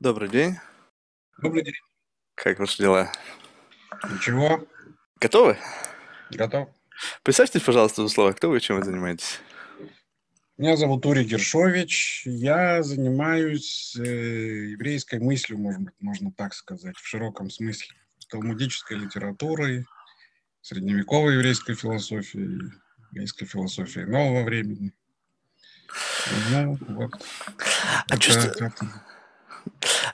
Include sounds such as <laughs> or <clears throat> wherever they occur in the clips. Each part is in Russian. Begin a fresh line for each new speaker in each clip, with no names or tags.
Добрый день.
Добрый день.
Как ваши дела?
Ничего,
Готовы?
готов.
Представьтесь, пожалуйста, в слова, кто вы, чем вы занимаетесь?
Меня зовут Ури Гершович. Я занимаюсь э, еврейской мыслью, может быть, можно так сказать, в широком смысле. Талмудической литературой, средневековой еврейской философией, еврейской философией нового времени. Ну, вот.
А,
Это-
чувству-
это-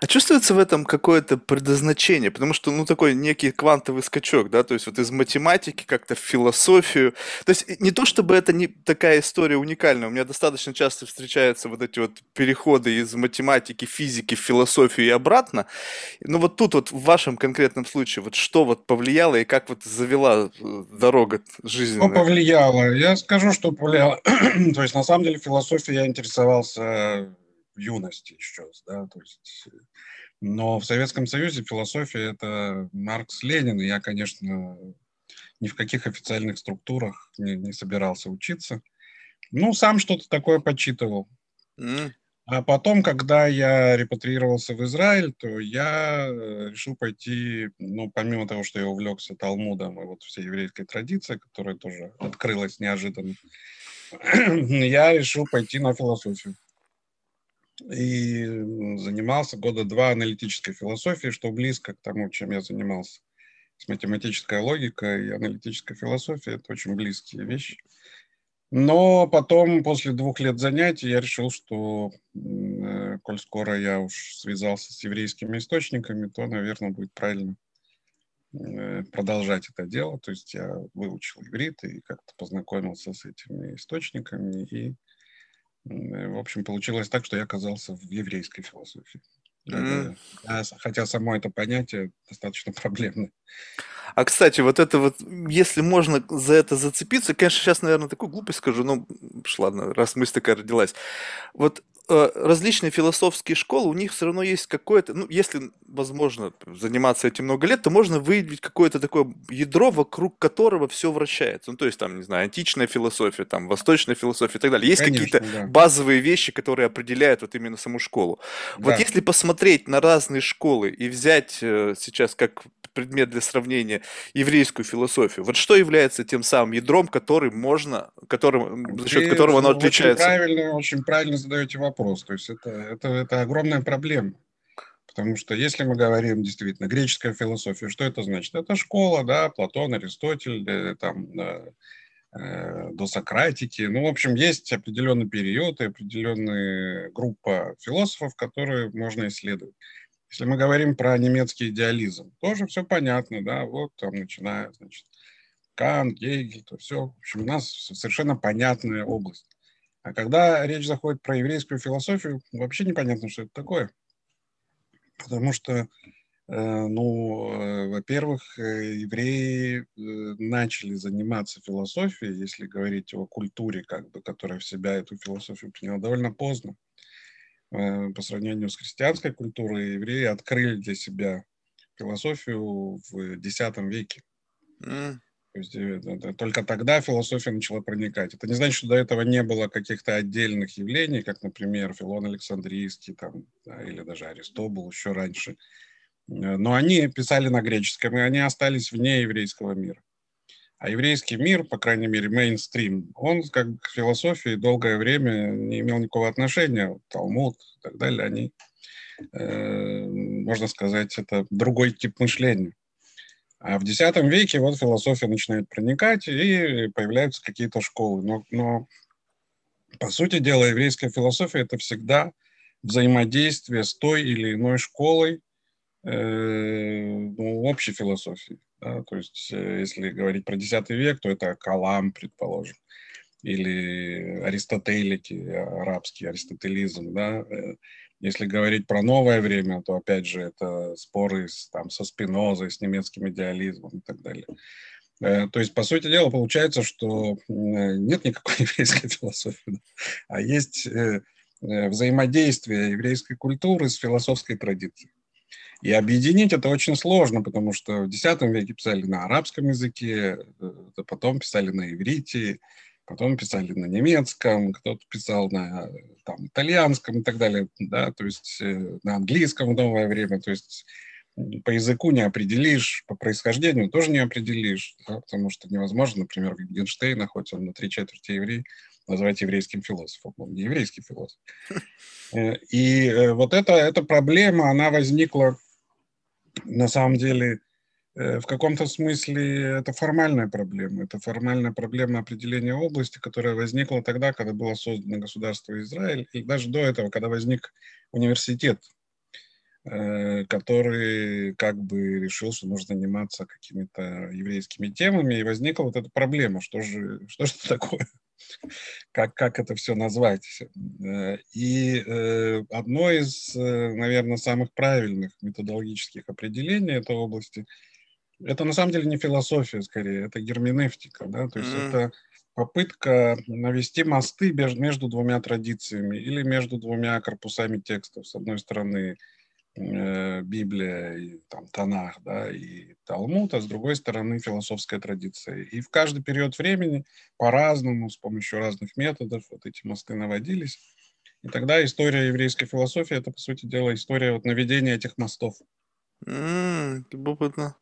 а чувствуется в этом какое-то предназначение? Потому что, ну, такой некий квантовый скачок, да, то есть вот из математики как-то в философию. То есть не то, чтобы это не такая история уникальная. У меня достаточно часто встречаются вот эти вот переходы из математики, физики в философию и обратно. Но вот тут вот в вашем конкретном случае, вот что вот повлияло и как вот завела э, дорога
Что
жизненная?
повлияло? Я скажу, что повлияло. <clears throat> То есть, на самом деле, философией я интересовался в юности еще, да, то есть... э, Но в Советском Союзе философия – это Маркс, Ленин, и я, конечно, ни в каких официальных структурах не, не собирался учиться. Ну, сам что-то такое почитывал.
М,
А потом, когда я репатриировался в Израиль, то я э, решил пойти, ну, помимо того, что я увлекся Талмудом и вот всей еврейской традицией, которая тоже открылась неожиданно, <clears throat> я решил пойти на философию. И занимался года два аналитической философией, что близко к тому, чем я занимался. С математической логикой и аналитической философией это очень близкие вещи. Но потом, после двух лет занятий, я решил, что, э, коль скоро я уж связался с еврейскими источниками, то, наверное, будет правильно э, продолжать это дело. То есть я выучил иврит и как-то познакомился с этими источниками. И, в общем, получилось так, что я оказался в еврейской философии. Да. Хотя само это понятие достаточно <laughs> проблемное.
А, кстати, вот это вот, если можно за это зацепиться, конечно, сейчас, наверное, такую глупость скажу, но уж ладно, раз мысль такая родилась. Вот различные философские школы, у них все равно есть какое-то, ну, если возможно заниматься этим много лет, то можно выявить какое-то такое ядро, вокруг которого все вращается. Ну, то есть там, не знаю, античная философия, там, восточная философия и так далее. Есть какие-то
да.
базовые вещи, которые определяют вот именно саму школу. Вот
Да.
если посмотреть на разные школы и взять э, сейчас как предмет для сравнения еврейскую философию, вот что является тем самым ядром, который можно, которым, за счет которого оно
очень
отличается?
правильно, очень правильно задаете вопрос. То есть это, это, это огромная проблема. Потому что если мы говорим действительно греческая философия, что это значит? Это школа, да, Платон, Аристотель, э, там, э, э, до Сократики. Ну, в общем, есть определенный период и определенная группа философов, которые можно исследовать. Если мы говорим про немецкий идеализм, тоже все понятно, да, вот там начиная, значит, Кант, Гегель, то все, в общем, у нас совершенно понятная область. А когда речь заходит про еврейскую философию, вообще непонятно, что это такое. Потому что, э, ну, э, во-первых, э, евреи начали заниматься философией, если говорить о культуре, как бы, которая в себя эту философию приняла, довольно поздно. По сравнению с христианской культурой, евреи открыли для себя философию в X веке. То есть э, это- только тогда философия начала проникать. Это не значит, что до этого не было каких-то отдельных явлений, как, например, Филон Александрийский там, да, или даже Аристобул еще раньше. Э, Но они писали на греческом, и они остались вне еврейского мира. А еврейский мир, по крайней мере, мейнстрим, он как к философии долгое время не имел никакого отношения. Талмуд и так далее, они, э, можно сказать, это другой тип мышления. А в X веке вот философия начинает проникать, и появляются какие-то школы. Но, но по сути дела, еврейская философия – это всегда взаимодействие с той или иной школой э, ну, общей философии. да. То есть, э, если говорить про X век, то это Калам, предположим, или аристотелики, арабский аристотелизм. Да. Э, Если говорить про новое время, то, опять же, это споры с, там, со Спинозой, с немецким идеализмом и так далее. Э, То есть, по сути дела, получается, что м, нет никакой <laughs> еврейской философии, а есть э, э, взаимодействие еврейской культуры с философской традицией. И объединить это очень сложно, потому что в X веке писали на арабском языке, э, потом писали на иврите, потом писали на немецком, кто-то писал на там, итальянском и так далее, да, то есть э, на английском в новое время, то есть по языку не определишь, по происхождению тоже не определишь, да, потому что невозможно, например, Wittgenstein, хоть он на три четверти еврей, назвать еврейским философом. Он не еврейский философ. <laughs> Э, и э, вот эта, эта проблема, она возникла на самом деле в каком-то смысле это формальная проблема. Это формальная проблема определения области, которая возникла тогда, когда было создано государство Израиль, и даже до этого, когда возник университет Э, который как бы решил, что нужно заниматься какими-то еврейскими темами, и возникла вот эта проблема, что же, <laughs> что же это такое, как, как это все назвать. Э, и э, одно из, наверное, самых правильных методологических определений этой области, это на самом деле не философия, скорее, это герменевтика, да, то есть mm-hmm. это попытка навести мосты между двумя традициями или между двумя корпусами текстов. С одной стороны, Э, Библия, и, там, Танах, да, и Талмуд, а с другой стороны философская традиция. И в каждый период времени по-разному, с помощью разных методов вот эти мосты наводились. И тогда история еврейской философии – это, по сути дела, история вот наведения этих мостов.
Mm, любопытно.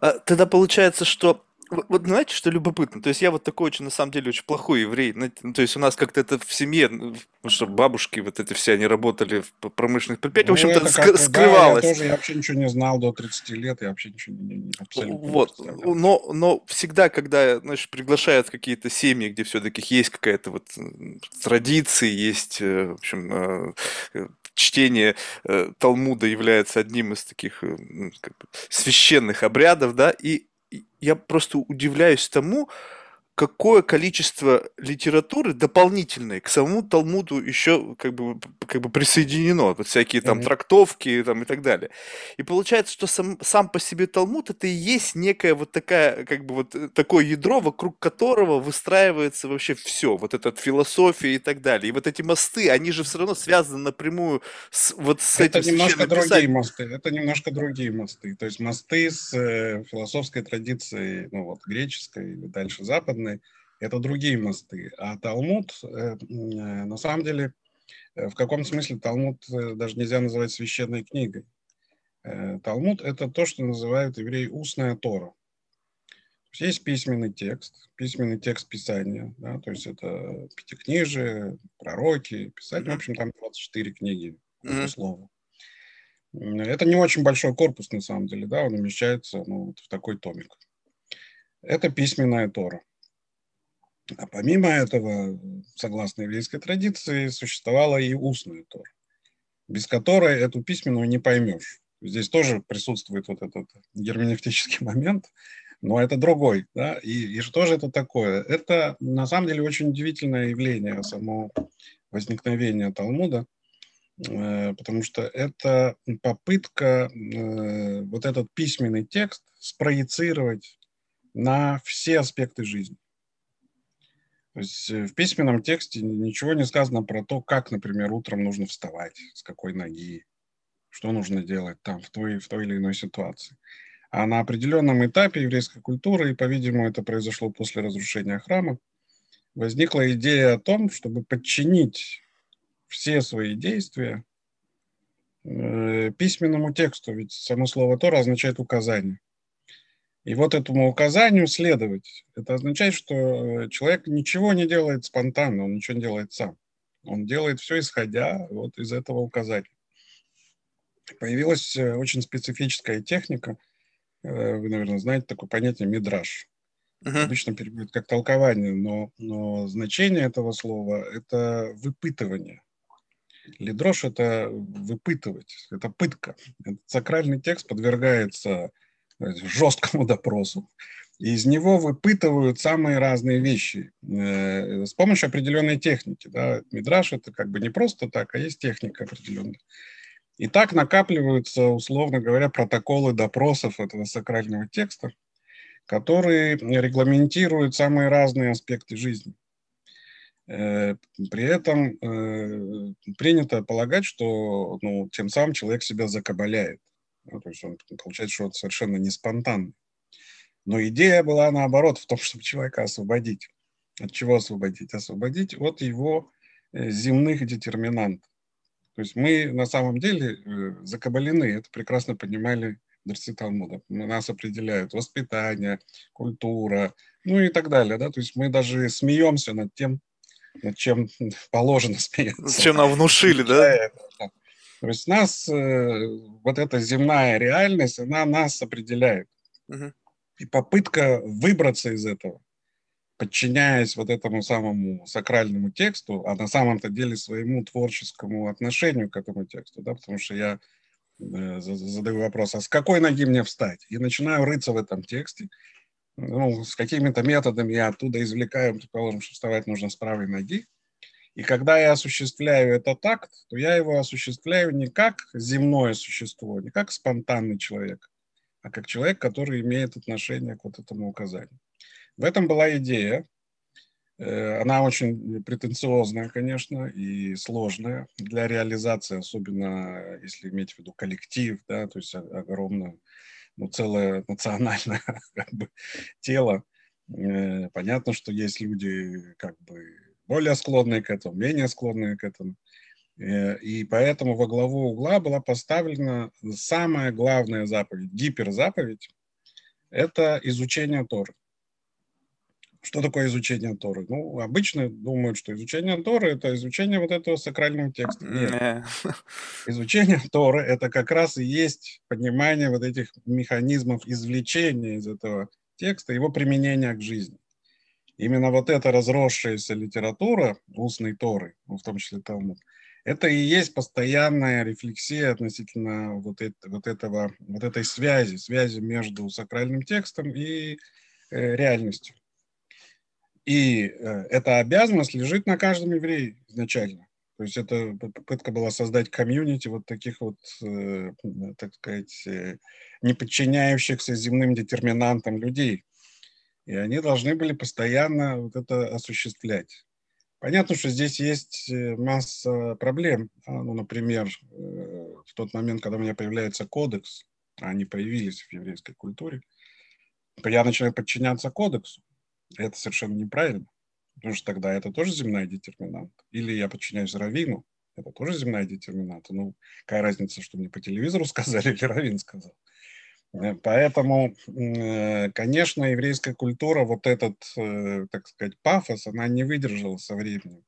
А, тогда получается, что вот знаете, что любопытно? То есть я вот такой очень, на самом деле, очень плохой еврей. Ну, то есть у нас как-то это в семье, ну, что бабушки вот это все, они работали в промышленных предприятиях, ну, в общем-то, ск- скрывалось.
Да, я тоже, я вообще ничего не знал до 30 лет, я вообще ничего не, не абсолютно
Вот, не но, но всегда, когда, знаешь, приглашают какие-то семьи, где все-таки есть какая-то вот традиция, есть, э, в общем, э, э, чтение Талмуда является одним из таких как бы, священных обрядов, да, и я просто удивляюсь тому, какое количество литературы дополнительной к самому Талмуду еще как бы, как бы присоединено, вот всякие там mm-hmm. трактовки там, и так далее. И получается, что сам, сам по себе Талмуд это и есть некая вот такая, как бы вот такое ядро, вокруг которого выстраивается вообще все, вот эта философия и так далее. И вот эти мосты, они же все равно связаны напрямую с вот с
это этим немножко другие писанием. мосты, это немножко другие мосты, то есть мосты с э, философской традицией, ну вот греческой или дальше западной, западной, это другие мосты. А Талмуд, э, э, на самом деле, э, в каком смысле Талмуд даже нельзя называть священной книгой. Талмуд – это то, что называют евреи устная Тора. Есть письменный текст, письменный текст Писания, да, то есть это пятикнижие, пророки, писать, в общем, там 24 книги, слову. Это не очень большой корпус, на самом деле, да, он умещается ну, вот в такой томик. Это письменная Тора. А помимо этого, согласно еврейской традиции, существовала и устная Тора, без которой эту письменную не поймешь. Здесь тоже присутствует вот этот герменевтический <laughs> момент, но это другой. Да? И, и что же это такое? Это на самом деле очень удивительное явление, само возникновение Талмуда, э, потому что это попытка э, вот этот письменный текст спроецировать на все аспекты жизни. То есть э, в письменном тексте ничего не сказано про то, как, например, утром нужно вставать, с какой ноги, что нужно делать там в той, в той или иной ситуации. А на определенном этапе еврейской культуры, и, по-видимому, это произошло после разрушения храма, возникла идея о том, чтобы подчинить все свои действия э, письменному тексту, ведь само слово Тора означает указание. И вот этому указанию следовать, это означает, что э, человек ничего не делает спонтанно, он ничего не делает сам. Он делает все, исходя вот из этого указания. Появилась э, очень специфическая техника, э, вы, наверное, знаете такое понятие «мидраж». Uh-huh. Обычно переводят как толкование, но, но значение этого слова – это выпытывание. Лидрош – это выпытывать, это пытка. Этот сакральный текст подвергается жесткому <laughs> допросу. И из него выпытывают самые разные вещи э, с помощью определенной техники. Да. Мидраш это как бы не просто так, а есть техника определенная. И так накапливаются, условно говоря, протоколы допросов этого сакрального текста, которые регламентируют самые разные аспекты жизни. Э, при этом э, принято полагать, что ну, тем самым человек себя закабаляет. Ну, то есть он получается, что это совершенно не спонтанно. Но идея была наоборот в том, <laughs> чтобы человека освободить. От чего освободить? Освободить от его э, земных детерминантов. То есть мы на самом деле э, закабалены, это прекрасно понимали мудрецы Талмуда. Нас определяют воспитание, культура, ну и так далее. Да? То есть мы даже смеемся над тем, над чем <laughs> положено смеяться.
Чем нам внушили, да?
То есть нас, э, вот эта земная реальность, она нас определяет. Угу. И попытка выбраться из этого, подчиняясь вот этому самому сакральному тексту, а на самом-то деле своему творческому отношению к этому тексту, да, потому что я э, задаю вопрос, а с какой ноги мне встать? И начинаю рыться в этом тексте, ну, с какими-то методами я оттуда извлекаю, предположим, что вставать нужно с правой ноги. И когда я осуществляю этот акт, то я его осуществляю не как земное существо, не как спонтанный человек, а как человек, который имеет отношение к вот этому указанию. В этом была идея. Э, она очень претенциозная, конечно, и сложная для реализации, особенно если иметь в виду коллектив, да, то есть огромное, ну, целое национальное <laughs> как бы, тело. Э, понятно, что есть люди как бы более склонные к этому, менее склонные к этому. Э, и поэтому во главу угла была поставлена самая главная заповедь, гиперзаповедь, это изучение Торы. Что такое изучение Торы? Ну, обычно думают, что изучение Торы – это изучение вот этого сакрального текста. Нет. Изучение Торы – это как раз и есть понимание вот этих механизмов извлечения из этого текста, его применения к жизни. Именно вот эта разросшаяся литература устной Торы, ну, в том числе Талмуд, это и есть постоянная рефлексия относительно вот, это, вот, этого, вот этой связи, связи между сакральным текстом и э, реальностью. И э, эта обязанность лежит на каждом еврее изначально. То есть это попытка была создать комьюнити вот таких вот, э, так сказать, э, не подчиняющихся земным детерминантам людей. И они должны были постоянно вот это осуществлять. Понятно, что здесь есть масса проблем. А, ну, например, в тот момент, когда у меня появляется кодекс, а они появились в еврейской культуре, я начинаю подчиняться кодексу это совершенно неправильно, потому что тогда это тоже земная детерминант. Или я подчиняюсь равину, это тоже земная детерминанта. Ну, какая разница, что мне по телевизору <laughs> сказали или равин сказал. Э, поэтому, э, конечно, еврейская культура, вот этот, э, так сказать, пафос, она не выдержала со временем.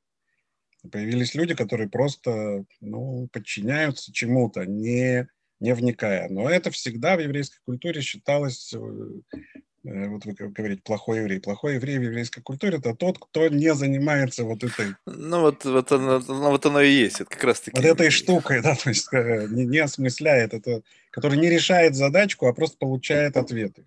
Появились люди, которые просто ну, подчиняются чему-то, не, не вникая. Но это всегда в еврейской культуре считалось вот вы говорите, плохой еврей. Плохой еврей в еврейской культуре – это тот, кто не занимается вот этой…
Ну, вот, вот, оно, ну, вот оно и есть, это как раз таки…
Вот этой штукой, да, <laughs> то есть э, не, не осмысляет это, который не решает задачку, а просто получает ответы.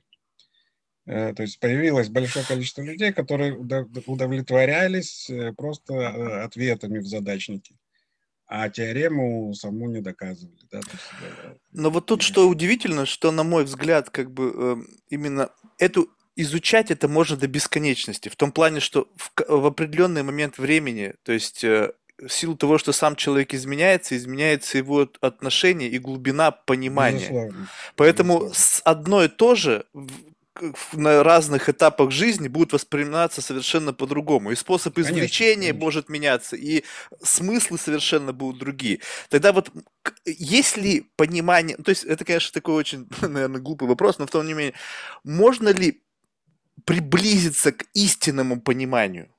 Э, то есть появилось большое количество людей, которые удовлетворялись просто ответами в задачнике а теорему саму не доказывали. Да, есть,
Но вот тут что удивительно, что, на мой взгляд, как бы э, именно эту изучать это можно до бесконечности. В том плане, что в, в определенный момент времени, то есть э, в силу того, что сам человек изменяется, изменяется его отношение и глубина понимания. Безусловно. Поэтому Безусловно. с одно и то же на разных этапах жизни будут восприниматься совершенно по-другому. И способ извлечения конечно, может меняться, и смыслы совершенно будут другие. Тогда вот есть ли понимание, то есть это, конечно, такой очень, <laughs> наверное, глупый вопрос, но в том не менее, можно ли приблизиться к истинному пониманию?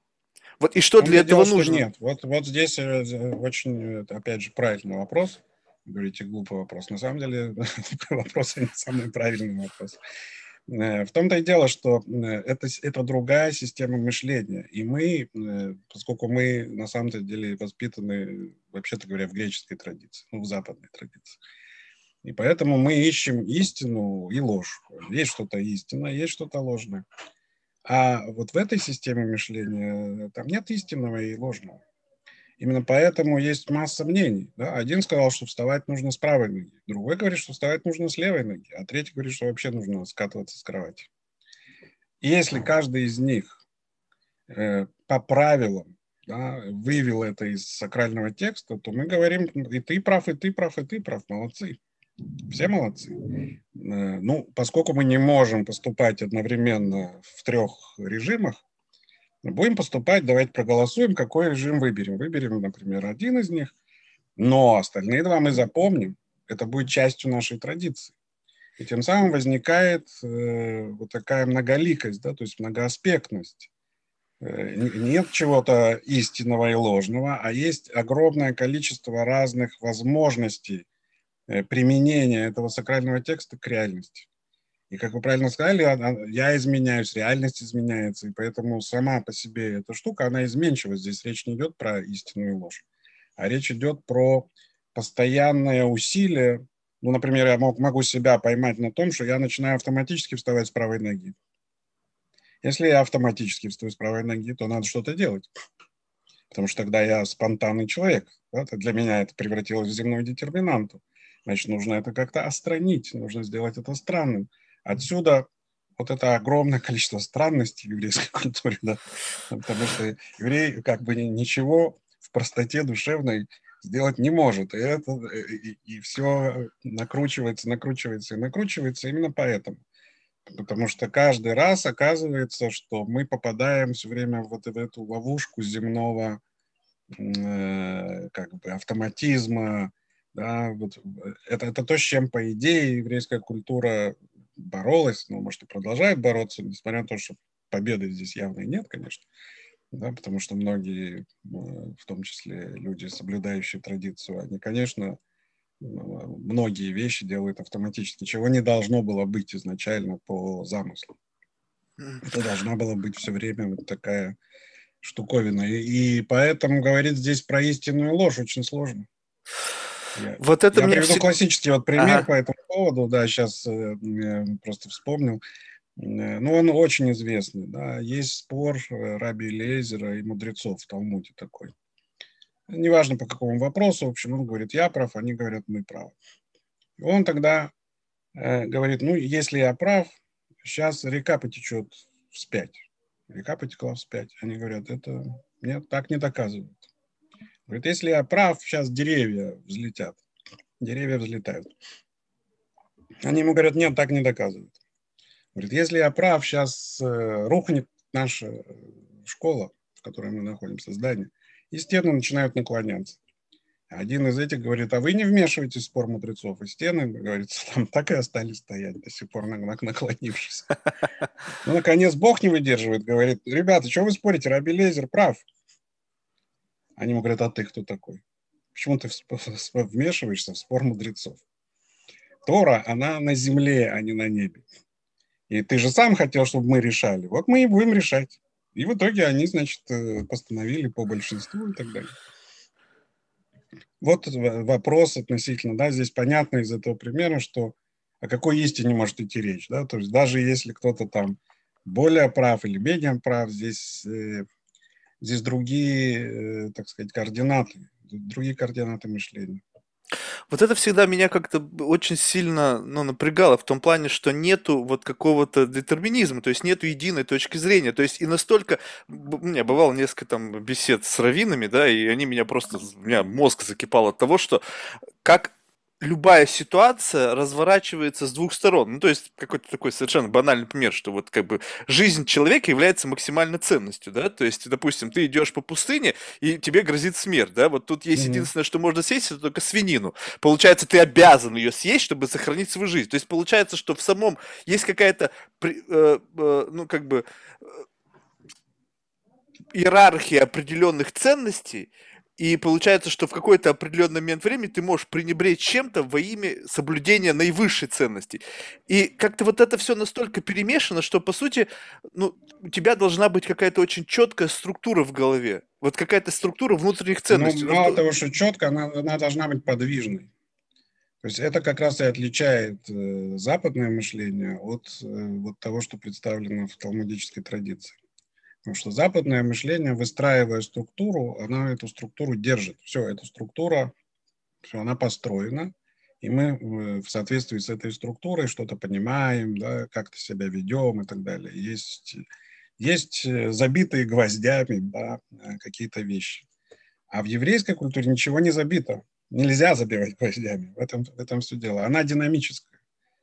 Вот и что для этого нужно?
Нет, вот, вот здесь э, очень, опять же, правильный вопрос. Говорите, глупый вопрос. На самом деле, <laughs> вопрос не самый правильный вопрос. Э, в том-то и дело, что э, это, это другая система мышления. И мы, э, поскольку мы на самом деле воспитаны, вообще-то говоря, в греческой традиции, ну, в западной традиции. И поэтому мы ищем истину и ложь. Есть что-то истинное, есть что-то ложное. А вот в этой системе мышления там нет истинного и ложного. Именно поэтому есть масса мнений. Да? Один сказал, что вставать нужно с правой ноги, другой говорит, что вставать нужно с левой ноги, а третий говорит, что вообще нужно скатываться с кровати. И если каждый из них э, по правилам да, вывел это из сакрального текста, то мы говорим, и ты прав, и ты прав, и ты прав, молодцы. Все молодцы. Э, ну, поскольку мы не можем поступать одновременно в трех режимах, Будем поступать, давайте проголосуем, какой режим выберем. Выберем, например, один из них, но остальные два мы запомним. Это будет частью нашей традиции. И тем самым возникает э, вот такая многоликость, да, то есть многоаспектность. Э, нет чего-то истинного и ложного, а есть огромное количество разных возможностей э, применения этого сакрального текста к реальности. И, как вы правильно сказали, я изменяюсь, реальность изменяется, и поэтому сама по себе эта штука, она изменчива. Здесь речь не идет про истинную ложь, а речь идет про постоянное усилие. Ну, например, я мог, могу себя поймать на том, что я начинаю автоматически вставать с правой ноги. Если я автоматически встаю с правой ноги, то надо что-то делать. Потому что тогда я спонтанный человек. Да? Для меня это превратилось в земную детерминанту. Значит, нужно это как-то остранить, нужно сделать это странным. Отсюда вот это огромное количество странностей в еврейской <laughs> культуре, да, потому что еврей как бы ничего в простоте душевной сделать не может. И, это, и, и все накручивается, накручивается и накручивается именно поэтому. Потому что каждый раз оказывается, что мы попадаем все время вот в эту ловушку земного э, как бы автоматизма. Да, вот это, это то, с чем, по идее, еврейская культура боролась, ну, может, и продолжает бороться, несмотря на то, что победы здесь явно нет, конечно, да, потому что многие, ну, в том числе люди, соблюдающие традицию, они, конечно, ну, многие вещи делают автоматически, чего не должно было быть изначально по замыслу. Это должна была быть все время вот такая штуковина. И, и поэтому говорить здесь про истинную ложь очень сложно. Я, вот это я мне приведу всегда... классический вот пример ага. по этому поводу, да, сейчас э, просто вспомнил. Э, ну, он очень известный, да. Есть спор э, Раби Лезера и мудрецов в Талмуде такой. Неважно по какому вопросу, в общем, он говорит, я прав, они говорят, мы правы. И он тогда э, говорит, ну, если я прав, сейчас река потечет вспять. Река потекла вспять. Они говорят, это нет, так не доказывают. Говорит, если я прав, сейчас деревья взлетят. Деревья взлетают. Они ему говорят, нет, так не доказывают. Говорит, если я прав, сейчас э, рухнет наша школа, в которой мы находимся, здание, и стены начинают наклоняться. Один из этих говорит, а вы не вмешиваетесь в спор мудрецов. И стены, говорится, <laughs> там так и остались стоять, до сих пор наклонившись. <laughs> Ну, наконец, Бог не выдерживает, говорит, ребята, что вы спорите, Раби Лезер прав. Они ему говорят, а ты кто такой? Почему ты вмешиваешься в спор мудрецов? Тора, она на земле, а не на небе. И ты же сам хотел, чтобы мы решали. Вот мы и будем решать. И в итоге они, значит, э, постановили по большинству и так далее. Вот вопрос относительно, да, здесь понятно из этого примера, что о какой истине может идти речь, да, то есть даже если кто-то там более прав или менее прав, здесь э, здесь другие, э, так сказать, координаты, другие координаты мышления.
Вот это всегда меня как-то очень сильно ну, напрягало в том плане, что нету вот какого-то детерминизма, то есть нету единой точки зрения. То есть и настолько... У меня бывало несколько там бесед с раввинами, да, и они меня просто... У меня мозг закипал от того, что как любая ситуация разворачивается с двух сторон. Ну, то есть какой-то такой совершенно банальный пример, что вот как бы жизнь человека является максимальной ценностью, да, то есть, допустим, ты идешь по пустыне, и тебе грозит смерть, да, вот тут есть mm-hmm. единственное, что можно съесть, это только свинину. Получается, ты обязан ее съесть, чтобы сохранить свою жизнь. То есть получается, что в самом есть какая-то, э, э, ну, как бы, э, иерархия определенных ценностей, и получается, что в какой-то определенный момент времени ты можешь пренебречь чем-то во имя соблюдения наивысшей ценности. И как-то вот это все настолько перемешано, что, по сути, ну, у тебя должна быть какая-то очень четкая структура в голове. Вот какая-то структура внутренних ну, ценностей.
Ну, мало того, что четко, она, она должна быть подвижной. То есть это как раз и отличает э, западное мышление от э, вот того, что представлено в талмудической традиции. Потому что западное мышление, выстраивая структуру, она эту структуру держит. Все, эта структура, все, она построена, и мы э, в соответствии с этой структурой что-то понимаем, да, как-то себя ведем и так далее. Есть, есть э, забитые гвоздями да, э, какие-то вещи. А в еврейской культуре ничего не забито. Нельзя забивать гвоздями. В этом, в этом все дело. Она динамическая.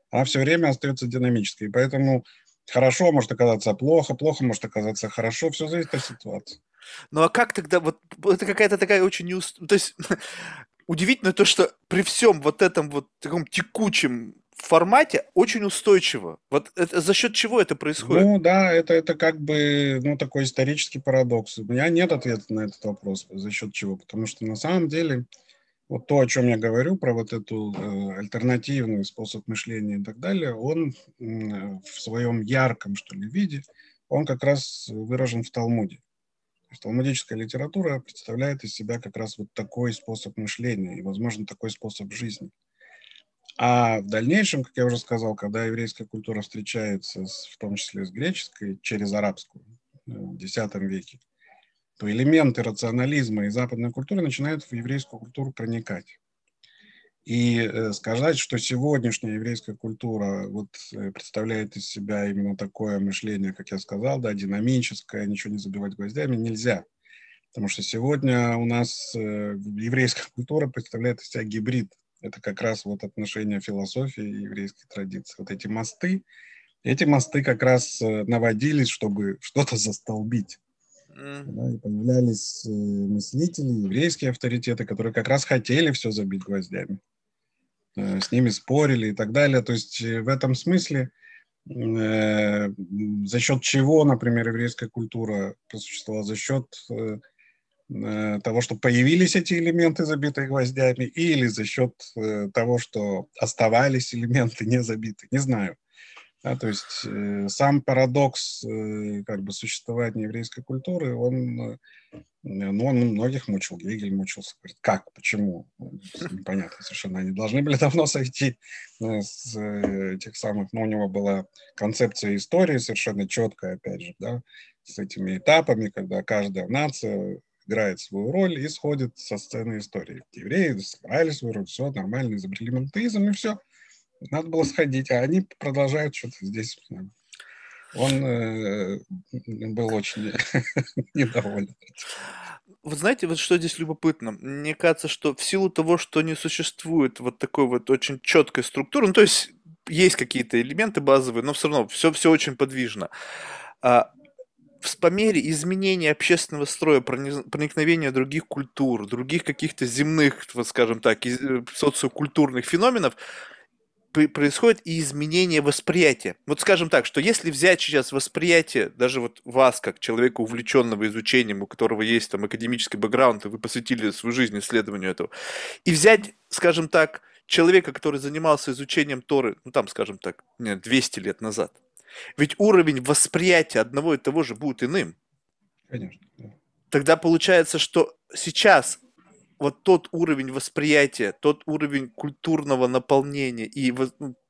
Она все время остается динамической. И поэтому Хорошо может оказаться плохо, плохо может оказаться хорошо, все зависит от ситуации.
Ну а как тогда, вот это какая-то такая очень неуст... То есть <laughs> удивительно то, что при всем вот этом вот таком текучем формате очень устойчиво. Вот это, за счет чего это происходит?
Ну да, это, это как бы ну, такой исторический парадокс. У меня нет ответа на этот вопрос, за счет чего. Потому что на самом деле вот то, о чем я говорю, про вот эту э, альтернативный способ мышления и так далее, он в своем ярком, что ли, виде, он как раз выражен в Талмуде. Талмудическая литература представляет из себя как раз вот такой способ мышления и, возможно, такой способ жизни. А в дальнейшем, как я уже сказал, когда еврейская культура встречается, с, в том числе с греческой, через арабскую э, в X веке, то элементы рационализма и западной культуры начинают в еврейскую культуру проникать. И э, сказать, что сегодняшняя еврейская культура вот, э, представляет из себя именно такое мышление, как я сказал, да, динамическое, ничего не забивать гвоздями, нельзя. Потому что сегодня у нас э, еврейская культура представляет из себя гибрид это как раз вот отношение философии и еврейской традиции. Вот эти мосты, эти мосты как раз наводились, чтобы что-то застолбить. Mm. Да, и появлялись э, мыслители, еврейские авторитеты, которые как раз хотели все забить гвоздями. Э, с ними спорили и так далее. То есть в этом смысле за счет чего, например, еврейская культура просуществовала? За счет Э, того, что появились эти элементы, забитые гвоздями, или за счет э, того, что оставались элементы <laughs> не забиты, не знаю. Да, то есть э, сам парадокс э, как бы существования еврейской культуры, он, э, ну, он многих мучил. Гегель мучился. Говорит, как, почему? Непонятно совершенно. Они должны были давно сойти э, с э, этих самых... Ну, у него была концепция истории совершенно четкая, опять же, да, с этими этапами, когда каждая нация играет свою роль и сходит со сцены истории. Евреи сыграли свою роль, все нормально, изобрели монотеизм и все. Надо было сходить, а они продолжают что-то здесь. Он э, был очень <laughs> недоволен.
Вот знаете, вот что здесь любопытно? Мне кажется, что в силу того, что не существует вот такой вот очень четкой структуры, ну то есть есть какие-то элементы базовые, но все равно все, все очень подвижно. А по мере изменения общественного строя, проникновения других культур, других каких-то земных, вот скажем так, э, социокультурных феноменов, происходит и изменение восприятия. Вот скажем так, что если взять сейчас восприятие, даже вот вас, как человека, увлеченного изучением, у которого есть там академический бэкграунд, и вы посвятили свою жизнь исследованию этого, и взять, скажем так, человека, который занимался изучением Торы, ну там, скажем так, 200 лет назад – ведь уровень восприятия одного и того же будет иным.
Конечно. Да.
Тогда получается, что сейчас вот тот уровень восприятия, тот уровень культурного наполнения и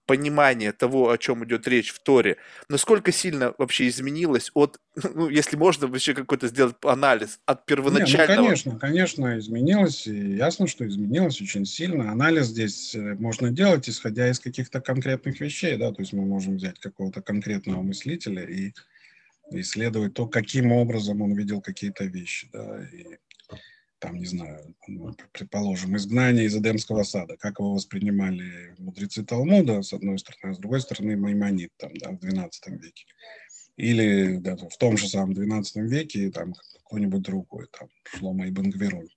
понимание того, о чем идет речь в Торе, насколько сильно вообще изменилось от, <laughs> ну, если можно вообще какой-то сделать анализ от первоначального...
Не, ну, конечно, конечно, изменилось, и ясно, что изменилось очень сильно. Анализ здесь э, можно делать, исходя из каких-то конкретных вещей, да, то есть мы можем взять какого-то конкретного мыслителя и исследовать то, каким образом он видел какие-то вещи, да, и там, не знаю, ну, предположим, изгнание из Эдемского сада, как его воспринимали мудрецы Талмуда, с одной стороны, а с другой стороны, Маймонит, там, да, в XII веке. Или да, в том же самом XII веке, там, какой-нибудь другой, там, Шлома и Бангвероль.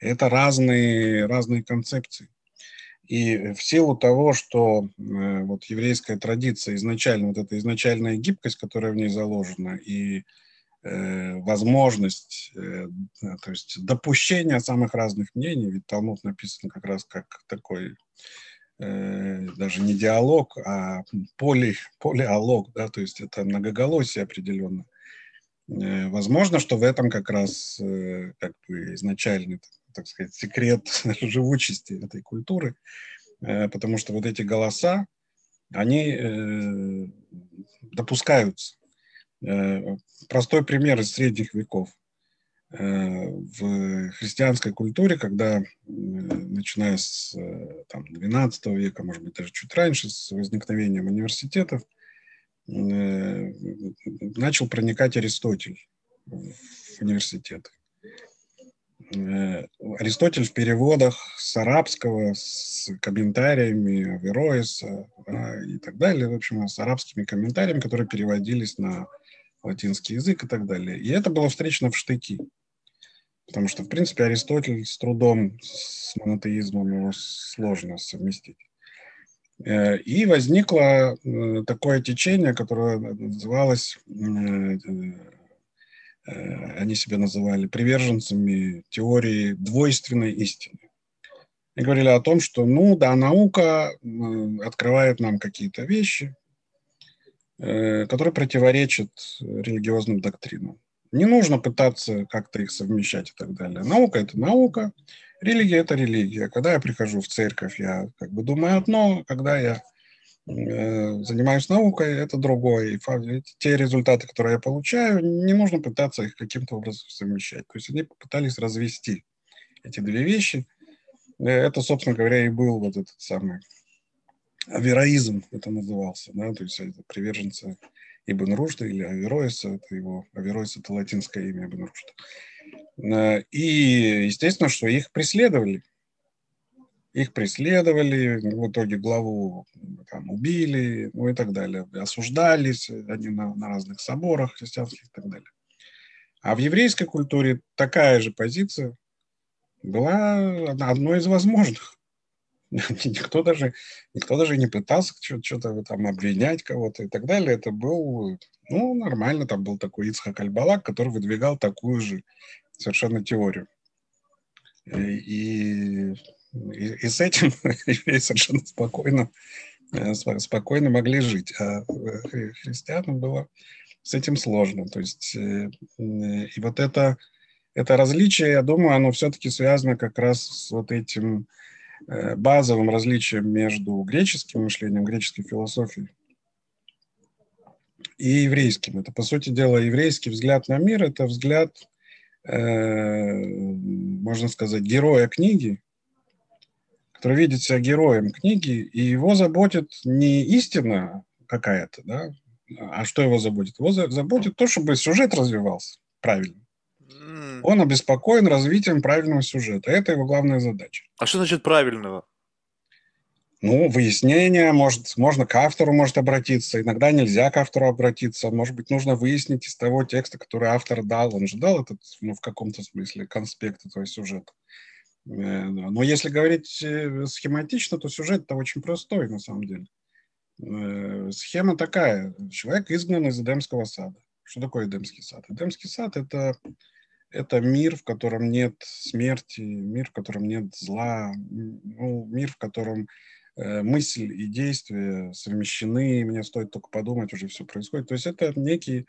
Это разные, разные концепции. И в силу того, что э, вот еврейская традиция изначально, вот эта изначальная гибкость, которая в ней заложена, и возможность, э, то есть допущение самых разных мнений, ведь Талмуд написан как раз как такой э, даже не диалог, а поли, полиалог, да, то есть это многоголосие определенно. Возможно, что в этом как раз как бы изначальный, так сказать, секрет <laughs> живучести этой культуры, потому что вот эти голоса, они допускаются. Э, простой пример из средних веков. Э, в христианской культуре, когда, начиная с там, 12 века, может быть, даже чуть раньше, с возникновением университетов, начал проникать Аристотель в университеты. Э, Аристотель в переводах с арабского, с комментариями Авероиса, и так далее, в общем, с арабскими комментариями, которые переводились на латинский язык и так далее. И это было встречено в штыки. Потому что, в принципе, Аристотель с трудом с монотеизмом его сложно совместить. Э, и возникло э, такое течение, которое называлось, э, они себя называли приверженцами теории двойственной истины. И говорили о том, что, ну да, наука открывает нам какие-то вещи, которые противоречат религиозным доктринам. Не нужно пытаться как-то их совмещать и так далее. Наука – это наука, религия – это религия. Когда я прихожу в церковь, я как бы думаю одно, когда я э, занимаюсь наукой, это другое. И те результаты, которые я получаю, не нужно пытаться их каким-то образом совмещать. То есть они попытались развести эти две вещи. Э, это, собственно говоря, и был вот этот самый авероизм, это назывался, да, то есть это приверженцы Ибн Рушда или Авероиса, это его, Авероис это латинское имя Ибн Рушда. Э, и, естественно, что их преследовали. Их преследовали, в итоге главу там, убили, ну и так далее. Осуждались они на, на разных соборах христианских и так далее. А в еврейской культуре такая же позиция была одной из возможных. <laughs> никто даже, никто даже не пытался что-то там обвинять кого-то и так далее. Это был, ну, нормально, там был такой Ицхак Альбалак, который выдвигал такую же совершенно теорию. И, и, и с этим <laughs> совершенно спокойно, э, спокойно могли жить. А христианам было с этим сложно. То есть, э, и вот это, это различие, я думаю, оно все-таки связано как раз с вот этим Э, базовым различием между греческим мышлением, греческой философией и еврейским. Это, по сути дела, еврейский взгляд на мир – это взгляд, э, можно сказать, героя книги, который видит себя героем книги, и его заботит не истина какая-то, да, а что его заботит? Его заботит то, чтобы сюжет развивался правильно. Он обеспокоен развитием правильного сюжета. Это его главная задача.
А что значит правильного?
Ну, выяснение, может, можно к автору может обратиться, иногда нельзя к автору обратиться, может быть, нужно выяснить из того текста, который автор дал, он же дал этот, ну, в каком-то смысле, конспект этого сюжета. Э, но если говорить э, схематично, то сюжет-то очень простой, на самом деле. Э, схема такая. Человек изгнан из Эдемского сада. Что такое Эдемский сад? Эдемский сад – это это мир, в котором нет смерти, мир, в котором нет зла, ну, мир, в котором э, мысль и действие совмещены, мне стоит только подумать, уже все происходит. То есть это некий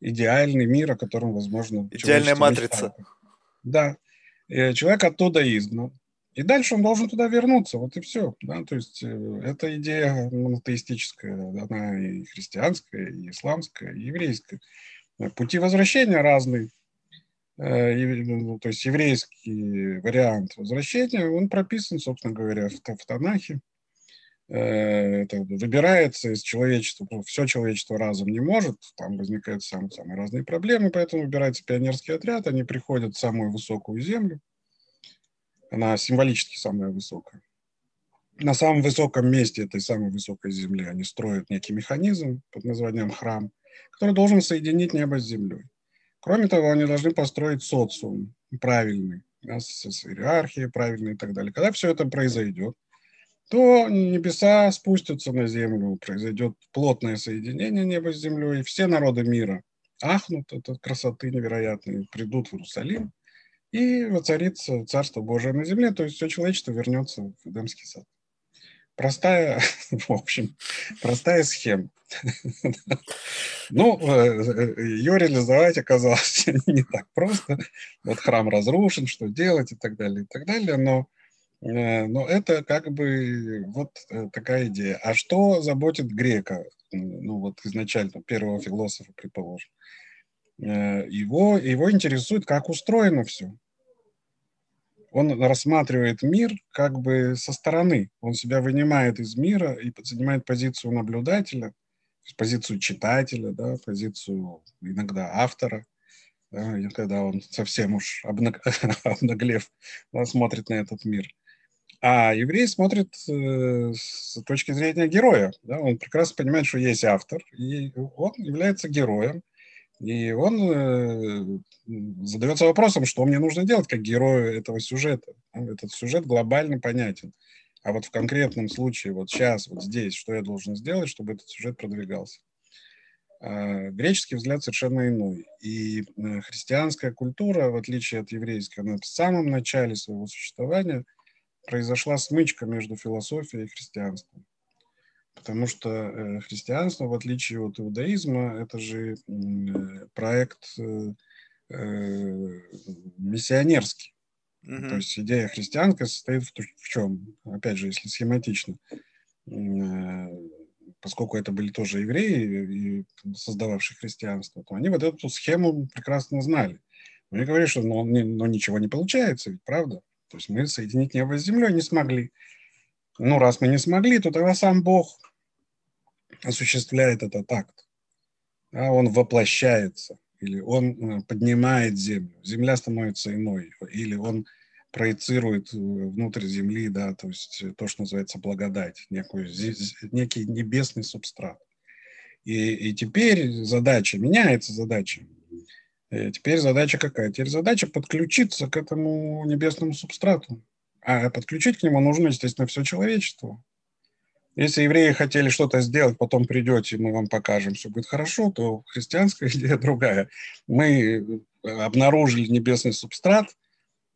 идеальный мир, о котором, возможно...
Идеальная матрица. Мечтает.
Да. И человек оттуда изгнан. И дальше он должен туда вернуться, вот и все. Да? То есть э, эта идея монотеистическая, она и христианская, и исламская, и еврейская. Пути возвращения разные. Э, ну, то есть еврейский вариант возвращения, он прописан, собственно говоря, в, в Танахе. Э, это выбирается из человечества, все человечество разом не может, там возникают самые, самые разные проблемы, поэтому выбирается пионерский отряд, они приходят в самую высокую землю, она символически самая высокая. На самом высоком месте этой самой высокой земли они строят некий механизм под названием храм, который должен соединить небо с землей. Кроме того, они должны построить социум правильный, да, с, с иерархией правильной и так далее. Когда все это произойдет, то небеса спустятся на землю, произойдет плотное соединение неба с землей, и все народы мира ахнут от красоты невероятной, придут в Иерусалим, и воцарится Царство Божие на земле, то есть все человечество вернется в Эдемский сад. Простая, <laughs> в общем, простая схема. Ну, э, э, ее реализовать оказалось <laughs> не так просто. Вот храм разрушен, что делать и так далее, и так далее. Но, э, но это как бы вот такая идея. А что заботит грека? Ну, вот изначально первого философа, предположим. Его, его интересует, как устроено все он рассматривает мир как бы со стороны. Он себя вынимает из мира и занимает позицию наблюдателя, позицию читателя, да, позицию иногда автора, да, когда он совсем уж обнаг... <laughs> обнаглев да, смотрит на этот мир. А еврей смотрит э, с точки зрения героя. Да? Он прекрасно понимает, что есть автор, и он является героем. И он э, задается вопросом, что мне нужно делать как герою этого сюжета. Этот сюжет глобально понятен. А вот в конкретном случае, вот сейчас, вот здесь, что я должен сделать, чтобы этот сюжет продвигался? А, греческий взгляд совершенно иной. И э, христианская культура, в отличие от еврейской, она в самом начале своего существования – произошла смычка между философией и христианством. Потому что э, христианство, в отличие от иудаизма, это же проект э, э, миссионерский. Mm-hmm. То есть идея христианская состоит в, в чем? Опять же, если схематично, поскольку это были тоже евреи, создававшие христианство, то они вот эту схему прекрасно знали. Они говорили, что ну, ну, ничего не получается, ведь правда? То есть мы соединить небо с землей не смогли. Ну, раз мы не смогли, то тогда сам Бог осуществляет этот акт. Да, он воплощается, или он э, поднимает землю. Земля становится иной, или он проецирует э, внутрь земли, да, то есть то, что называется благодать, некую, некий небесный субстрат. И, и теперь задача, меняется задача. И теперь задача какая? Теперь задача подключиться к этому небесному субстрату. А подключить к нему нужно, естественно, все человечество. Если евреи хотели что-то сделать, потом придете, мы вам покажем, все будет хорошо, то христианская <laughs> идея другая. Мы обнаружили небесный субстрат,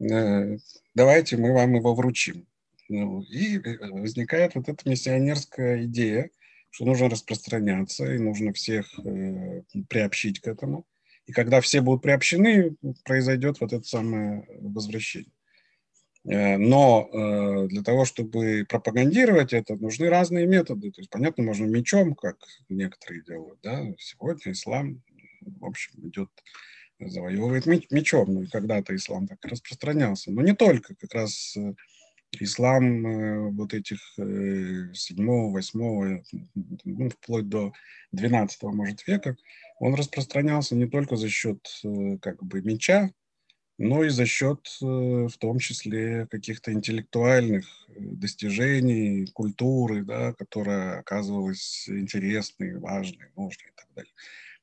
э, давайте мы вам его вручим. Ну, и возникает вот эта миссионерская идея, что нужно распространяться и нужно всех э, приобщить к этому. И когда все будут приобщены, произойдет вот это самое возвращение. Э, но э, для того, чтобы пропагандировать это, нужны разные методы. То есть, понятно, можно мечом, как некоторые делают. Да? Сегодня ислам, в общем, идет, завоевывает мечом. Ну когда-то ислам так распространялся. Но не только. Как раз э, ислам вот этих 7 8 ну, вплоть до 12 может, века, он распространялся не только за счет как бы меча, но и за счет э, в том числе каких-то интеллектуальных э, достижений, культуры, да, которая оказывалась интересной, важной, нужной и так далее.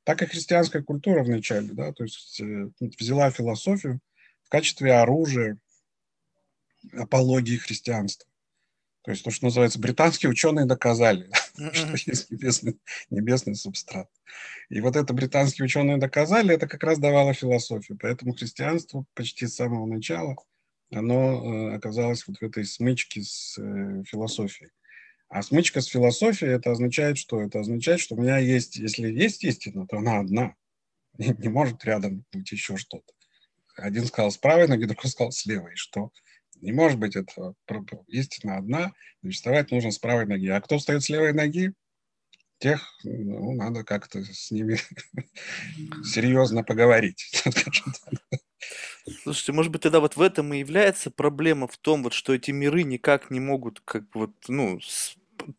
Так и христианская культура вначале, да, то есть взяла философию в качестве оружия апологии христианства. То есть то, что называется, британские ученые доказали, <laughs> что есть небесный, небесный субстрат. И вот это британские ученые доказали, это как раз давало философию. Поэтому христианство почти с самого начала, оно э, оказалось вот в этой смычке с э, философией. А смычка с философией, это означает что? Это означает, что у меня есть, если есть истина, то она одна. Не, не может рядом быть еще что-то. Один сказал с правой ноги, <laughs> другой сказал с левой. Что? Не может быть этого. Истина одна, значит, вставать нужно с правой ноги. А кто встает с левой ноги, тех ну, надо как-то с ними <laughs> серьезно поговорить. <laughs>
Слушайте, может быть, тогда вот в этом и является проблема в том, вот, что эти миры никак не могут как вот, ну,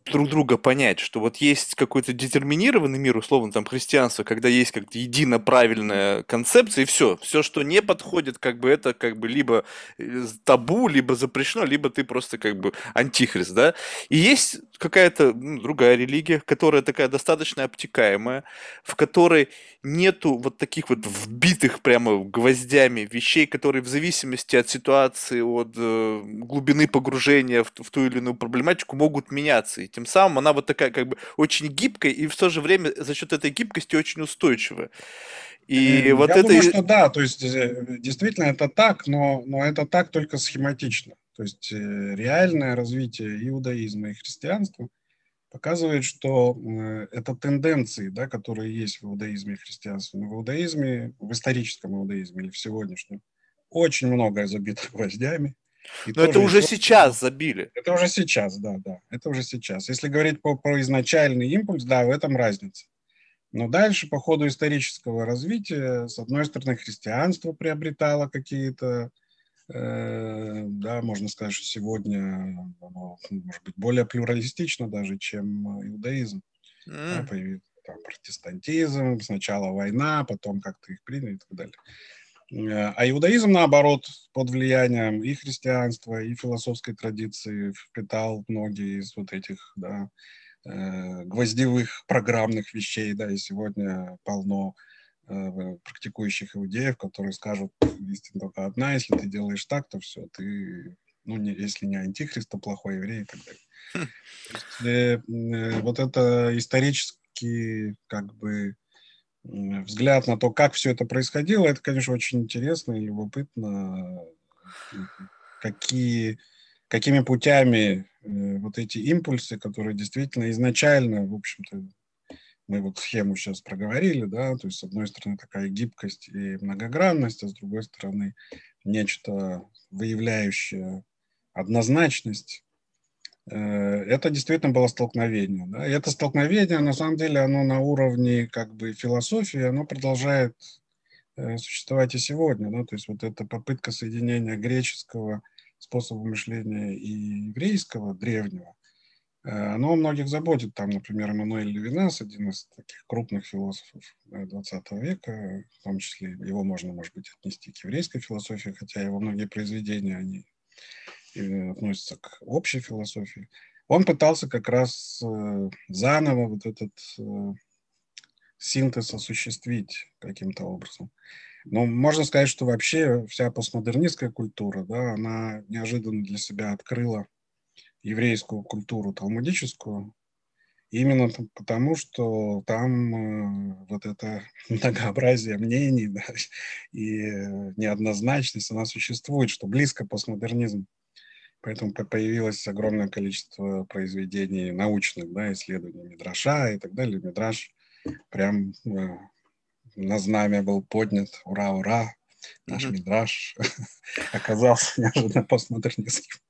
друг друга понять, что вот есть какой-то детерминированный мир, условно, там, христианство, когда есть как-то едино правильная концепция, и все. Все, что не подходит, как бы это как бы либо э, табу, либо запрещено, либо ты просто как бы антихрист, да. И есть какая-то ну, другая религия, которая такая достаточно обтекаемая, в которой нету вот таких вот вбитых прямо гвоздями вещей, которые в зависимости от ситуации, от э, глубины погружения в, в ту или иную проблематику могут меняться. И тем самым она вот такая как бы очень гибкая и в то же время за счет этой гибкости очень устойчивая.
И Я вот думаю, это... что да, то есть э, действительно это так, но, но это так только схематично. То есть э, реальное развитие иудаизма и христианства – показывает, что э, это тенденции, да, которые есть в иудаизме и христианстве. Но в иудаизме, в историческом иудаизме или в сегодняшнем, очень многое забито <laughs> гвоздями.
Но это уже сейчас забили.
Это уже сейчас, да, да. Это уже сейчас. Если говорить по, про изначальный импульс, да, в этом разница. Но дальше, по ходу исторического развития, с одной стороны, христианство приобретало какие-то Э, да, можно сказать, что сегодня оно, может быть, более плюралистично даже, чем иудаизм. Mm. Да, появился там, протестантизм, сначала война, потом как-то их приняли и так далее. А иудаизм, наоборот, под влиянием и христианства, и философской традиции впитал многие из вот этих да, э, гвоздевых программных вещей. Да, и сегодня полно э, практикующих иудеев, которые скажут, истина только одна, если ты делаешь так, то все, ты, ну, не, если не антихрист, то плохой еврей и так далее. Хм. Есть, э, вот это исторически как бы взгляд на то, как все это происходило, это, конечно, очень интересно и любопытно, какие, какими путями э, вот эти импульсы, которые действительно изначально, в общем-то, мы вот схему сейчас проговорили, да, то есть с одной стороны такая гибкость и многогранность, а с другой стороны нечто выявляющее однозначность, это действительно было столкновение. Да? И это столкновение, на самом деле, оно на уровне как бы философии, оно продолжает э, существовать и сегодня. Да? То есть вот эта попытка соединения греческого способа мышления и еврейского, древнего, э, оно многих заботит. Там, например, Эммануэль Левинас, один из таких крупных философов 20 века, в том числе его можно, может быть, отнести к еврейской философии, хотя его многие произведения, они относится к общей философии, он пытался как раз э, заново вот этот э, синтез осуществить каким-то образом. Но можно сказать, что вообще вся постмодернистская культура, да, она неожиданно для себя открыла еврейскую культуру талмудическую, именно потому, что там э, вот это <laughs> многообразие мнений да, <laughs> и неоднозначность, она существует, что близко постмодернизм. Поэтому появилось огромное количество произведений научных, да, исследований Мидраша и так далее. Мидраш прям э, на знамя был поднят. Ура, ура! Наш mm-hmm. Мидраш <laughs> оказался неожиданно постмодернистским.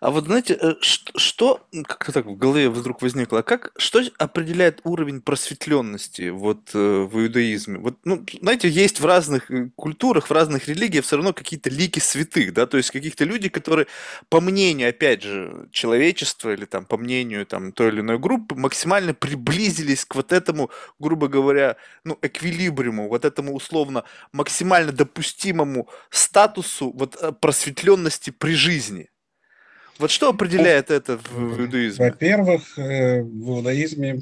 А вот знаете, э, что, как-то так в голове вдруг возникло, как, что определяет уровень просветленности вот э, в иудаизме? Вот, ну, знаете, есть в разных э, культурах, в разных религиях все равно какие-то лики святых, да, то есть каких-то люди, которые, по мнению, опять же, человечества или там, по мнению там той или иной группы, максимально приблизились к вот этому, грубо говоря, ну, эквилибриуму, вот этому условно максимально допустимому статусу вот просветленности при жизни. Вот что определяет это в, иудаизме?
Во-первых, э, в иудаизме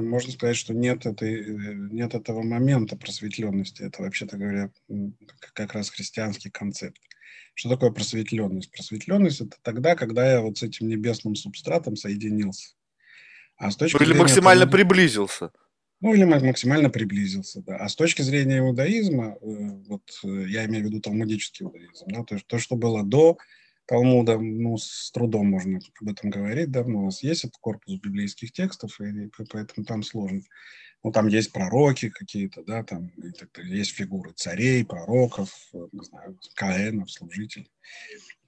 можно сказать, что нет, этой, э, нет этого момента просветленности. Это, вообще-то говоря, как раз христианский концепт. Что такое просветленность? Просветленность – это тогда, когда я вот с этим небесным субстратом соединился.
А с точки или зрения максимально того, приблизился.
Ну, или максимально приблизился, да. А с точки зрения иудаизма, э, вот я имею в виду талмудический иудаизм, да, то, то, что было до Талмуда, ну, с трудом можно об этом говорить, да, у нас есть этот корпус библейских текстов, и, поэтому там сложно. Ну, там есть пророки какие-то, да, там есть фигуры царей, пророков, не знаю, каэнов, служителей.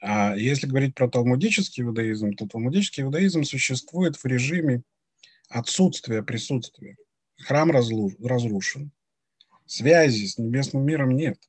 А если говорить про талмудический иудаизм, то талмудический иудаизм существует в режиме отсутствия присутствия. Храм разрушен, связи с небесным миром нет.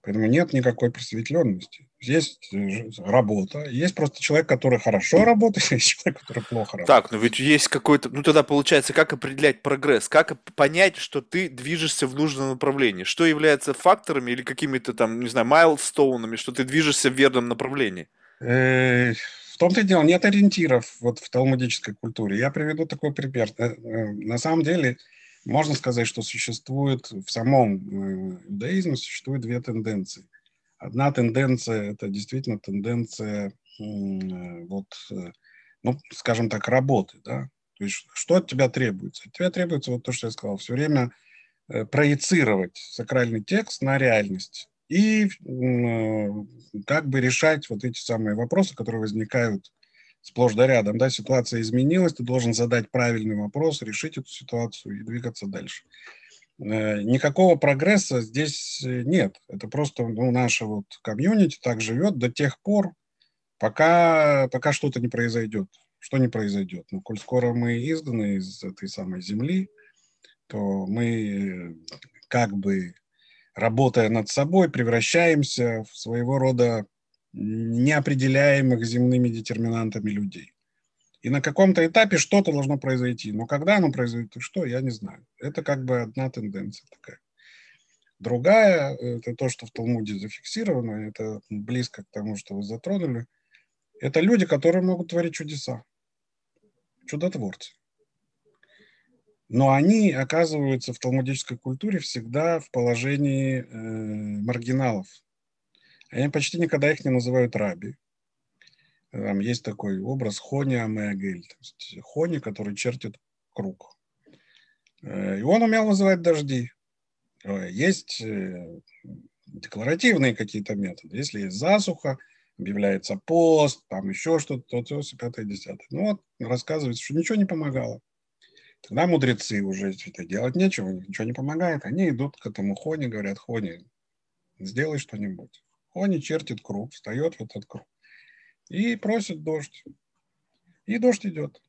Поэтому нет никакой просветленности. Есть э, работа, есть просто человек, который хорошо работает, <laughs> есть человек, который плохо работает.
Так, но ведь есть какой-то... Ну тогда получается, как определять прогресс? Как понять, что ты движешься в нужном направлении? Что является факторами или какими-то там, не знаю, майлстоунами, что ты движешься в верном направлении?
Э, в том-то и дело, нет ориентиров вот в талмудической культуре. Я приведу такой пример. Э, на самом деле, можно сказать, что существует в самом иудаизме существует две тенденции. Одна тенденция – это действительно тенденция, э, вот, э, ну, скажем так, работы, да, то есть что от тебя требуется? От тебя требуется вот то, что я сказал, все время проецировать сакральный текст на реальность и как бы решать вот эти самые вопросы, которые возникают сплошь да рядом, да, ситуация изменилась, ты должен задать правильный вопрос, решить эту ситуацию и двигаться дальше. Э, никакого прогресса здесь э, нет. Это просто ну, наша вот комьюнити так живет до тех пор, пока, пока что-то не произойдет. Что не произойдет? Ну, коль скоро мы изданы из этой самой земли, то мы как бы работая над собой, превращаемся в своего рода неопределяемых земными детерминантами людей. И на каком-то этапе что-то должно произойти. Но когда оно произойдет и что, я не знаю. Это как бы одна тенденция такая. Другая, это то, что в Талмуде зафиксировано, это близко к тому, что вы затронули, это люди, которые могут творить чудеса, чудотворцы. Но они оказываются в талмудической культуре всегда в положении э, маргиналов. Они почти никогда их не называют раби. Там есть такой образ Хони Амегель, то есть Хони, который чертит круг. Э, и он умел вызывать дожди. Э, есть э, декларативные какие-то методы. Если есть засуха, объявляется пост, там еще что-то, то, то, пятое, десятое. Ну вот, рассказывается, что ничего не помогало. Тогда мудрецы уже это делать нечего, ничего не помогает. Они идут к этому Хоне, говорят, Хоне, сделай что-нибудь. Хони чертит круг, встает в этот круг и просит дождь. И дождь идет.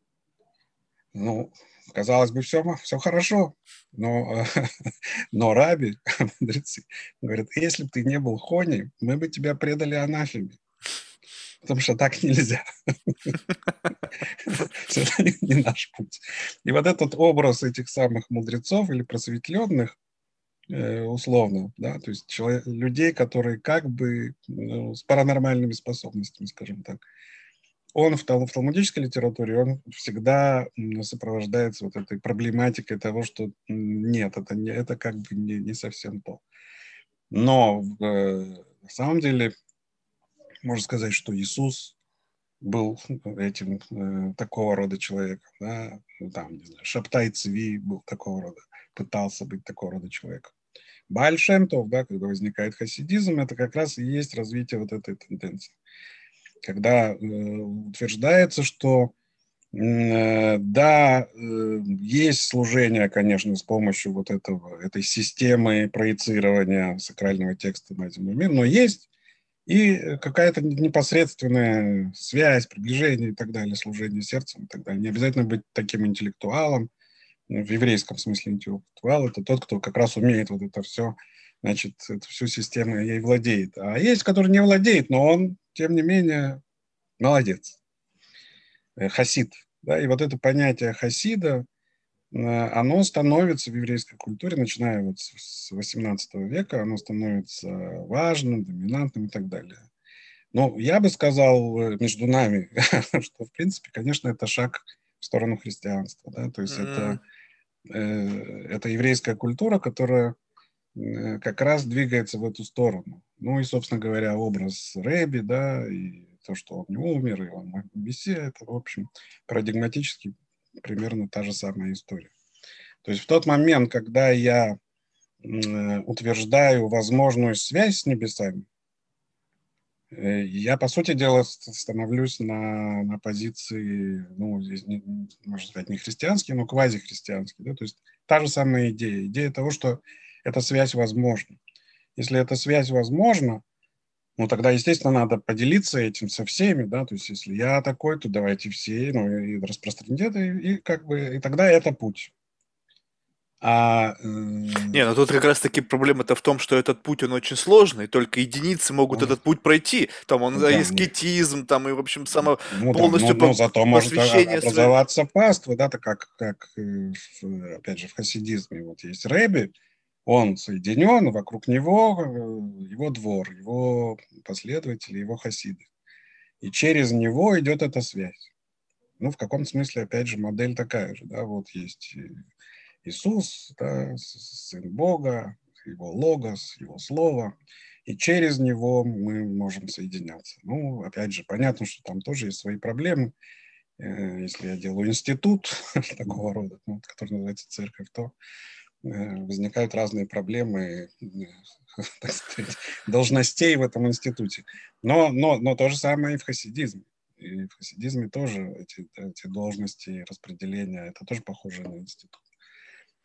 Ну, казалось бы, все, все хорошо, но, <laughs> но раби, <laughs> мудрецы, говорят, если бы ты не был Хони, мы бы тебя предали анафеме. Потому что так нельзя. <laughs> Это не наш путь. И вот этот образ этих самых мудрецов или просветленных, условно, да, то есть человек, людей, которые как бы ну, с паранормальными способностями, скажем так, он в, в талмудической литературе, он всегда сопровождается вот этой проблематикой того, что нет, это, не, это как бы не, не совсем то. Но э, на самом деле можно сказать, что Иисус был этим э, такого рода человеком, да, ну, там, не знаю, Шаптай Цви был такого рода, пытался быть такого рода человеком. Баль Шемтов, да, когда возникает хасидизм, это как раз и есть развитие вот этой тенденции когда э, утверждается, что э, да, э, есть служение, конечно, с помощью вот этого, этой системы проецирования сакрального текста на земной мир, но есть и какая-то непосредственная связь, приближение и так далее, служение сердцем и так далее. Не обязательно быть таким интеллектуалом, в еврейском смысле интеллектуал, это тот, кто как раз умеет вот это все, значит, эту всю систему ей владеет. А есть, который не владеет, но он тем не менее, молодец. Э, хасид. Да? И вот это понятие хасида, э, оно становится в еврейской культуре, начиная вот с 18 века, оно становится важным, доминантным и так далее. Но я бы сказал э, между нами, <laughs> что, в принципе, конечно, это шаг в сторону христианства. Да? То есть mm. это, это еврейская культура, которая как раз двигается в эту сторону. Ну и, собственно говоря, образ Рэби, да, и то, что он не умер, и он мессия, это, в общем, парадигматически примерно та же самая история. То есть в тот момент, когда я утверждаю возможную связь с небесами, э, я, по сути дела, становлюсь на, на позиции, ну, здесь, не, можно сказать, не христианский, но квазихристианский. Да? То есть та же самая идея. Идея того, что эта связь возможна. Если эта связь возможна, ну, тогда, естественно, надо поделиться этим со всеми, да, то есть, если я такой, то давайте все, ну, и распространить это, и, и как бы, и тогда это путь.
А, э... Не, ну тут как раз-таки проблема-то в том, что этот путь, он очень сложный, только единицы могут он... этот путь пройти. Там он да, аскетизм, там и, в общем, само
ну, полностью да, ну, ну, зато может образоваться своей... паства, да, так как, как, э, опять же, в хасидизме вот есть рэби, он соединен, вокруг него э, его двор, его последователи, его хасиды. И через него идет эта связь. Ну, в каком смысле, опять же, модель такая же, да, вот есть Иисус, да, Сын Бога, его логос, его слово, и через него мы можем соединяться. Ну, опять же, понятно, что там тоже есть свои проблемы. Э, если я делаю институт <laughs> такого рода, ну, который называется церковь, то Э, возникают разные проблемы <laughs> так сказать, должностей в этом институте. Но, но, но то же самое и в хасидизме. И в хасидизме тоже эти, эти должности распределения, это тоже похоже на институт.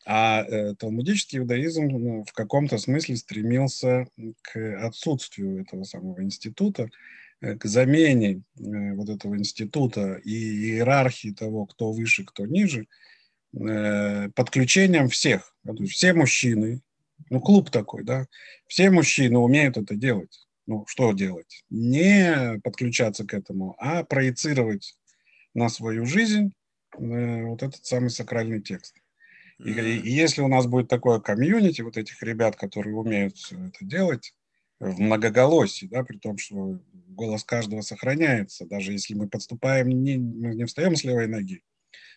А э, талмудический иудаизм ну, в каком-то смысле стремился к отсутствию этого самого института, э, к замене э, вот этого института и иерархии того, кто выше, кто ниже – Э, подключением всех. Все мужчины, ну, клуб такой, да, все мужчины умеют это делать. Ну, что делать? Не подключаться к этому, а проецировать на свою жизнь э, вот этот самый сакральный текст. И, и если у нас будет такое комьюнити, вот этих ребят, которые умеют это делать, в многоголосии, да, при том, что голос каждого сохраняется, даже если мы подступаем, не, мы не встаем с левой ноги,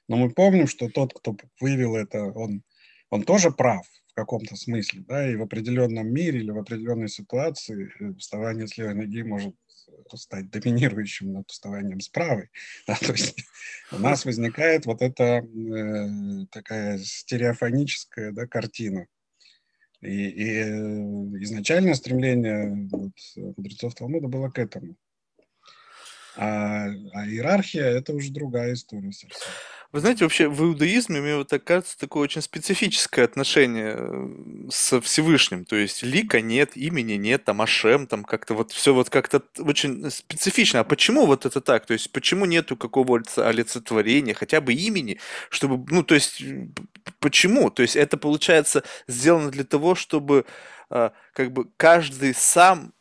но мы помним, что тот, кто вывел это, он, он тоже прав в каком-то смысле, да, и в определенном мире или в определенной ситуации э, вставание с левой ноги может стать доминирующим над вставанием с правой. <laughs> Да, то есть у нас возникает вот эта э, такая стереофоническая да, картина. И, и э, изначальное стремление вот, мудрецов Талмуда было к этому. А, а иерархия – это уже другая история совсем.
Вы знаете, вообще в иудаизме, мне вот так кажется, такое очень специфическое отношение э, со Всевышним. То есть лика нет, имени нет, там Ашем, там как-то вот все вот как-то очень специфично. А почему вот это так? То есть почему нету какого-то олицетворения, хотя бы имени, чтобы, ну, то есть почему? То есть это получается сделано для того, чтобы а, как бы каждый сам,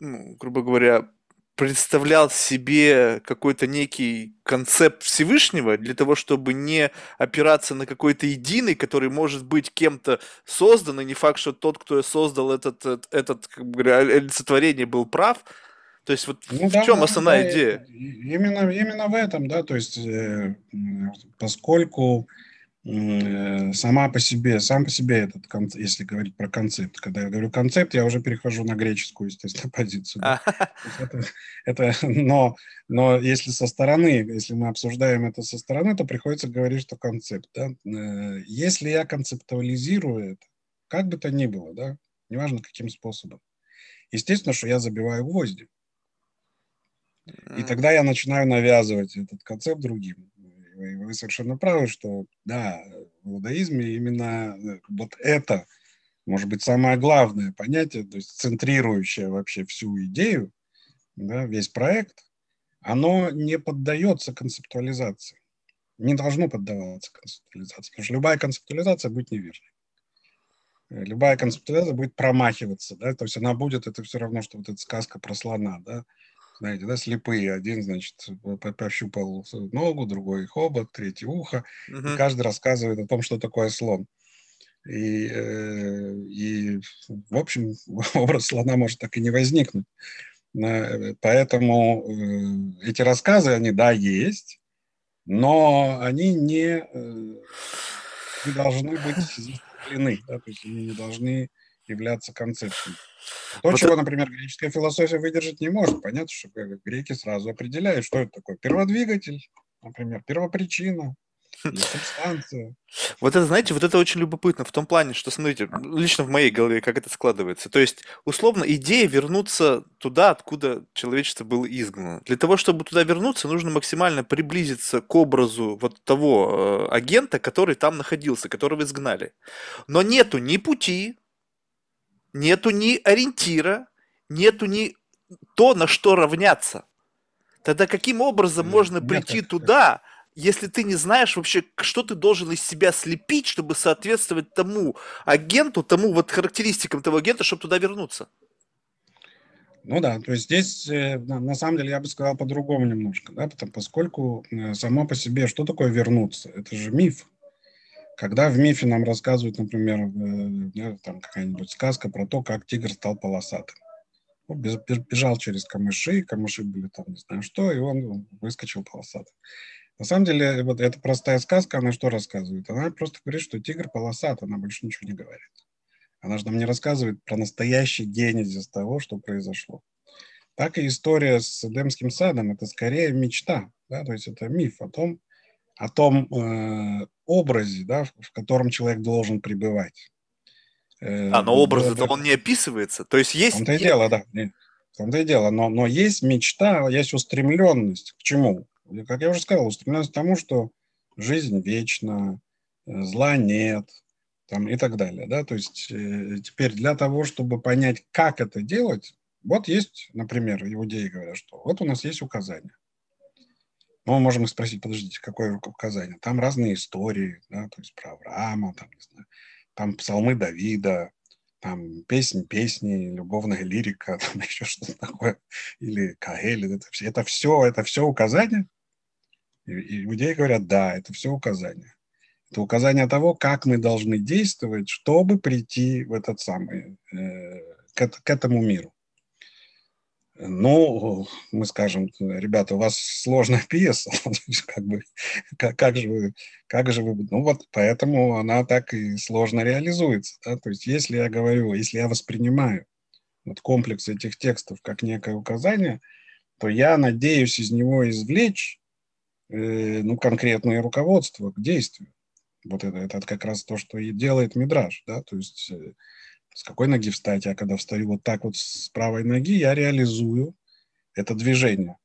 ну, грубо говоря, представлял себе какой-то некий концепт Всевышнего для того, чтобы не опираться на какой-то единый, который может быть кем-то создан, и не факт, что тот, кто создал этот, этот, как бы олицетворение, был прав. То есть вот ну, в да, чем да, основная да, идея?
Именно, именно в этом, да, то есть э, поскольку Э, сама по себе, сам по себе этот концепт, если говорить про концепт, когда я говорю концепт, я уже перехожу на греческую, естественно, <laughs> позицию. Да? Это, это, <laughs> но, но если со стороны, если мы обсуждаем это со стороны, то приходится говорить, что концепт. Да? Э, если я концептуализирую это, как бы то ни было, да, неважно каким способом, естественно, что я забиваю гвозди. И тогда я начинаю навязывать этот концепт другим вы, совершенно правы, что да, в иудаизме именно э, вот это, может быть, самое главное понятие, то есть центрирующее вообще всю идею, да, весь проект, оно не поддается концептуализации. Не должно поддаваться концептуализации, потому что любая концептуализация будет неверной. Э, любая концептуализация будет промахиваться, да, то есть она будет, это все равно, что вот эта сказка про слона, да, знаете, да, слепые. Один, значит, пощупал ногу, другой хобот, третий ухо. Угу. И каждый рассказывает о том, что такое слон. И, э, и, в общем, <laughs> образ слона может так и не возникнуть. Поэтому э, эти рассказы, они, да, есть, но они не, э, не должны быть <sighs> закреплены, да, то есть они не должны являться концепцией. То, вот чего, например, греческая философия выдержать не может. Понятно, что греки сразу определяют, что это такое. Перводвигатель, например, первопричина, <laughs> субстанция.
Вот это, знаете, вот это очень любопытно в том плане, что, смотрите, лично в моей голове, как это складывается. То есть, условно, идея вернуться туда, откуда человечество было изгнано. Для того, чтобы туда вернуться, нужно максимально приблизиться к образу вот того э, агента, который там находился, которого изгнали. Но нету ни пути, нету ни ориентира, нету ни то, на что равняться. Тогда каким образом можно прийти Нет, туда, если ты не знаешь вообще, что ты должен из себя слепить, чтобы соответствовать тому агенту, тому вот характеристикам того агента, чтобы туда вернуться?
Ну да, то есть здесь э, на самом деле я бы сказал по-другому немножко, да, потому, поскольку э, само по себе, что такое вернуться? Это же миф. Когда в мифе нам рассказывают, например, э, там какая-нибудь сказка про то, как тигр стал полосатым. Он бежал через камыши, камыши были там не знаю что, и он выскочил полосатым. На самом деле, вот эта простая сказка, она что рассказывает? Она просто говорит, что тигр полосат, она больше ничего не говорит. Она же нам не рассказывает про настоящий генезис того, что произошло. Так и история с Эдемским садом – это скорее мечта, да, то есть это миф о том, о том э, образе, да, в, в котором человек должен пребывать.
Э, а, но образы-то он не описывается. То есть есть... В
том-то и дело, да. В том-то и дело. Но, но есть мечта, есть устремленность. К чему? Как я уже сказал, устремленность к тому, что жизнь вечна, э, зла нет, там, и так далее. Да? То есть э, теперь для того, чтобы понять, как это делать, вот есть, например, иудеи говорят, что вот у нас есть указания. Но мы можем спросить, подождите, какое указание? Там разные истории, да, то есть про Авраама, там, не знаю, там псалмы Давида, там песни, песни, любовная лирика, <laughs> там еще что-то такое, или Каэль, это, все, это все, это все указания. И, и иудеи говорят, да, это все указания. Это указание того, как мы должны действовать, чтобы прийти в этот самый, э, к, к этому миру. Ну, мы скажем, ребята, у вас сложная <laughs> пьеса, <laughs> как бы, как, как же вы, как же вы, ну вот поэтому она так и сложно реализуется, да? то есть если я говорю, если я воспринимаю вот комплекс этих текстов как некое указание, то я надеюсь из него извлечь э, ну, конкретное руководство к действию. Вот это, это как раз то, что и делает Мидраж, да, то есть э, с какой ноги встать, я когда встаю вот так вот с правой ноги, я реализую это движение.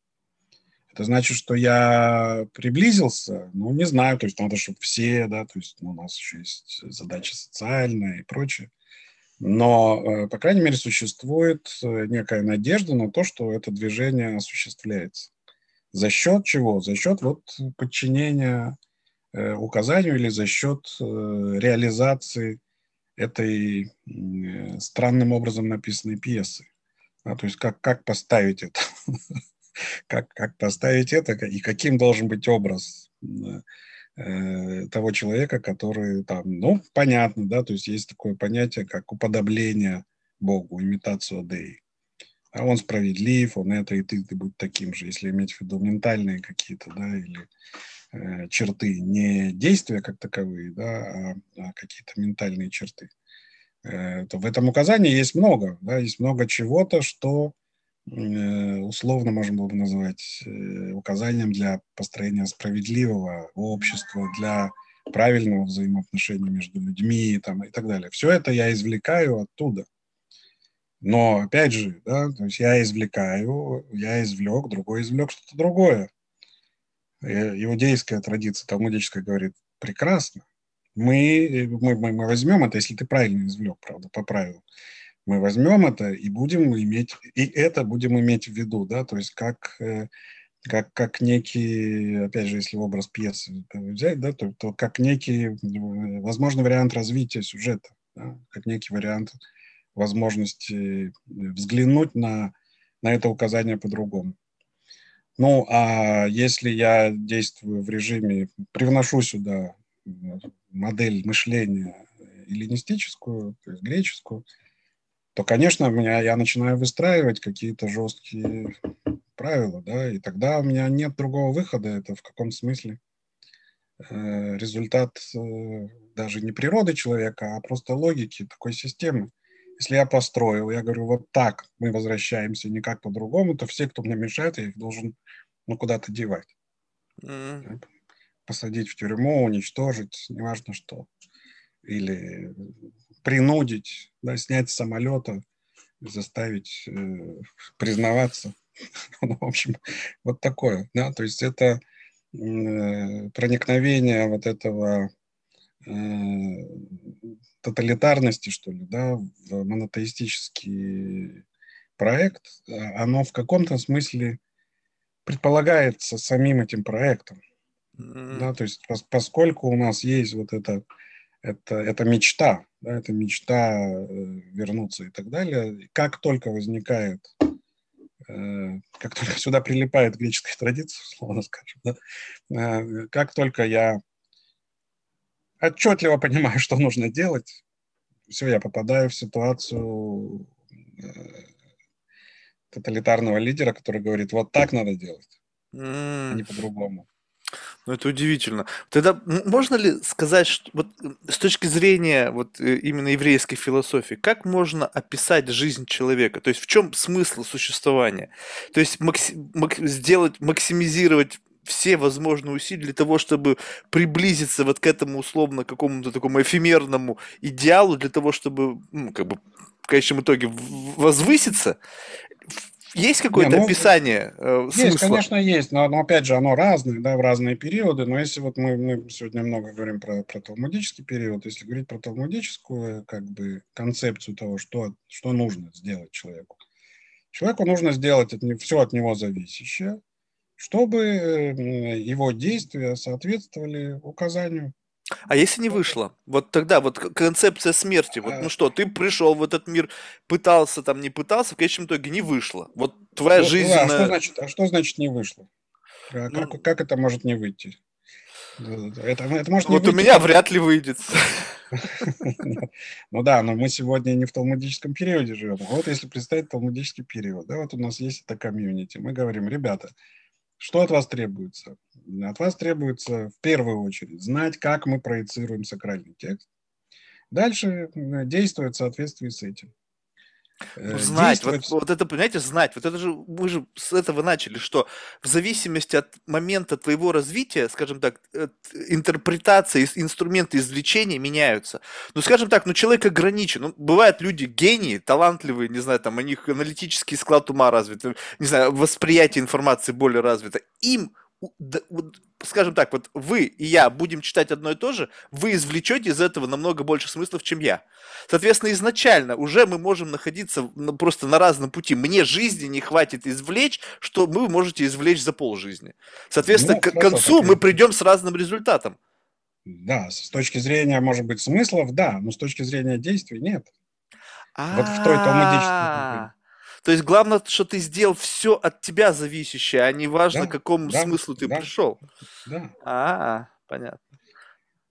Это значит, что я приблизился, ну, не знаю, то есть надо, чтобы все, да, то есть ну, у нас еще есть задача социальная и прочее. Но, э, по крайней мере, существует э, некая надежда на то, что это движение осуществляется. За счет чего? За счет вот подчинения э, указанию или за счет реализации этой странным образом написанной пьесы. А, то есть как, как поставить это? <laughs> как, как поставить это и каким должен быть образ э, того человека, который там, ну, понятно, да, то есть есть такое понятие, как уподобление Богу, имитацию Дей. А он справедлив, он это, и ты, ты будь таким же, если иметь в виду ментальные какие-то, да, или Э, черты, не действия как таковые, да, а, а какие-то ментальные черты. Э, то в этом указании есть много, да, есть много чего-то, что э, условно можно было бы назвать указанием для построения справедливого общества, для правильного взаимоотношения между людьми там, и так далее. Все это я извлекаю оттуда. Но, опять же, да, то есть я извлекаю, я извлек, другой извлек что-то другое. Э, иудейская традиция талмудическая говорит, прекрасно, мы, мы, мы, мы возьмем это, если ты правильно извлек, правда, по правилам, мы возьмем это и будем иметь, и это будем иметь в виду, да, то есть как, э, как, как некий, опять же, если образ пьесы взять, да, то, то как некий э, возможный вариант развития сюжета, да, как некий вариант возможности взглянуть на, на это указание по-другому. Ну, а если я действую в режиме, привношу сюда модель мышления эллинистическую, то есть греческую, то, конечно, меня, я начинаю выстраивать какие-то жесткие правила, да, и тогда у меня нет другого выхода, это в каком смысле э, результат э, даже не природы человека, а просто логики такой системы. Если я построил, я говорю, вот так мы возвращаемся, никак по-другому, то все, кто мне мешает, я их должен ну, куда-то девать. Mm. Посадить в тюрьму, уничтожить, неважно что. Или принудить, да, снять с самолета, заставить э, признаваться. <laughs> ну, в общем, вот такое. Да? То есть это э, проникновение вот этого э, тоталитарности, что ли, да, в монотеистический проект, а оно в каком-то смысле предполагается самим этим проектом. Mm-hmm. Да, то есть пос, поскольку у нас есть вот это, это, это мечта, да, это мечта э, вернуться и так далее, как только возникает, э, как только <laughs> сюда прилипает греческая традиция, <laughs> условно скажем, да, э, как только я отчетливо понимаю, <laughs> что нужно делать, все, я попадаю в ситуацию э, тоталитарного лидера, который говорит, вот так надо делать, mm. а не по-другому.
Ну, это удивительно. Тогда можно ли сказать, что вот с точки зрения вот э, именно еврейской философии, как можно описать жизнь человека? То есть в чем смысл существования? То есть макси- мак- сделать, максимизировать все возможные усилия для того, чтобы приблизиться вот к этому условно какому-то такому эфемерному идеалу, для того, чтобы, ну, как бы, в конечном итоге возвыситься? Есть какое-то Не, ну, описание
э, Есть, смысла? конечно, есть, но, но опять же оно разное, да, в разные периоды. Но если вот мы, мы сегодня много говорим про, про талмудический период, если говорить про талмудическую как бы концепцию того, что, что нужно сделать человеку. Человеку нужно сделать от, все от него зависящее, чтобы э, его действия соответствовали указанию
а если не вышло? Вот тогда вот концепция смерти. Вот, ну что, ты пришел в этот мир, пытался там, не пытался, в конечном итоге не вышло. Вот твоя ну, жизнь.
А что значит, а что значит не вышло? А ну, как, как это может не выйти?
Это, это может вот у меня вряд ли выйдет. <laughs>
Ну да, но мы сегодня не в талмудическом периоде живем. Вот если представить талмудический период, да, вот у нас есть это комьюнити. Мы говорим, ребята, что от вас требуется? От вас требуется в первую очередь знать, как мы проецируем сакральный текст. Дальше действовать в соответствии с этим.
Ну, знать, вот, вот это, понимаете, знать, вот это же, мы же с этого начали, что в зависимости от момента твоего развития, скажем так, интерпретация, инструменты извлечения меняются. Ну, скажем так, ну, человек ограничен. Ну, бывают люди гении, талантливые, не знаю, там, у них аналитический склад ума развит, не знаю, восприятие информации более развито. Им скажем так, вот вы и я будем читать одно и то же, вы извлечете из этого намного больше смыслов, чем я. Соответственно, изначально уже мы можем находиться просто на разном пути. Мне жизни не хватит извлечь, что вы можете извлечь за полжизни. Соответственно, ну, к концу мы придем с разным результатом.
Да, с точки зрения, может быть, смыслов, да, но с точки зрения действий нет.
Вот в той талмудической то есть главное, что ты сделал все от тебя зависящее, а не важно, да, к какому да, смыслу ты да, пришел. Да. А, понятно.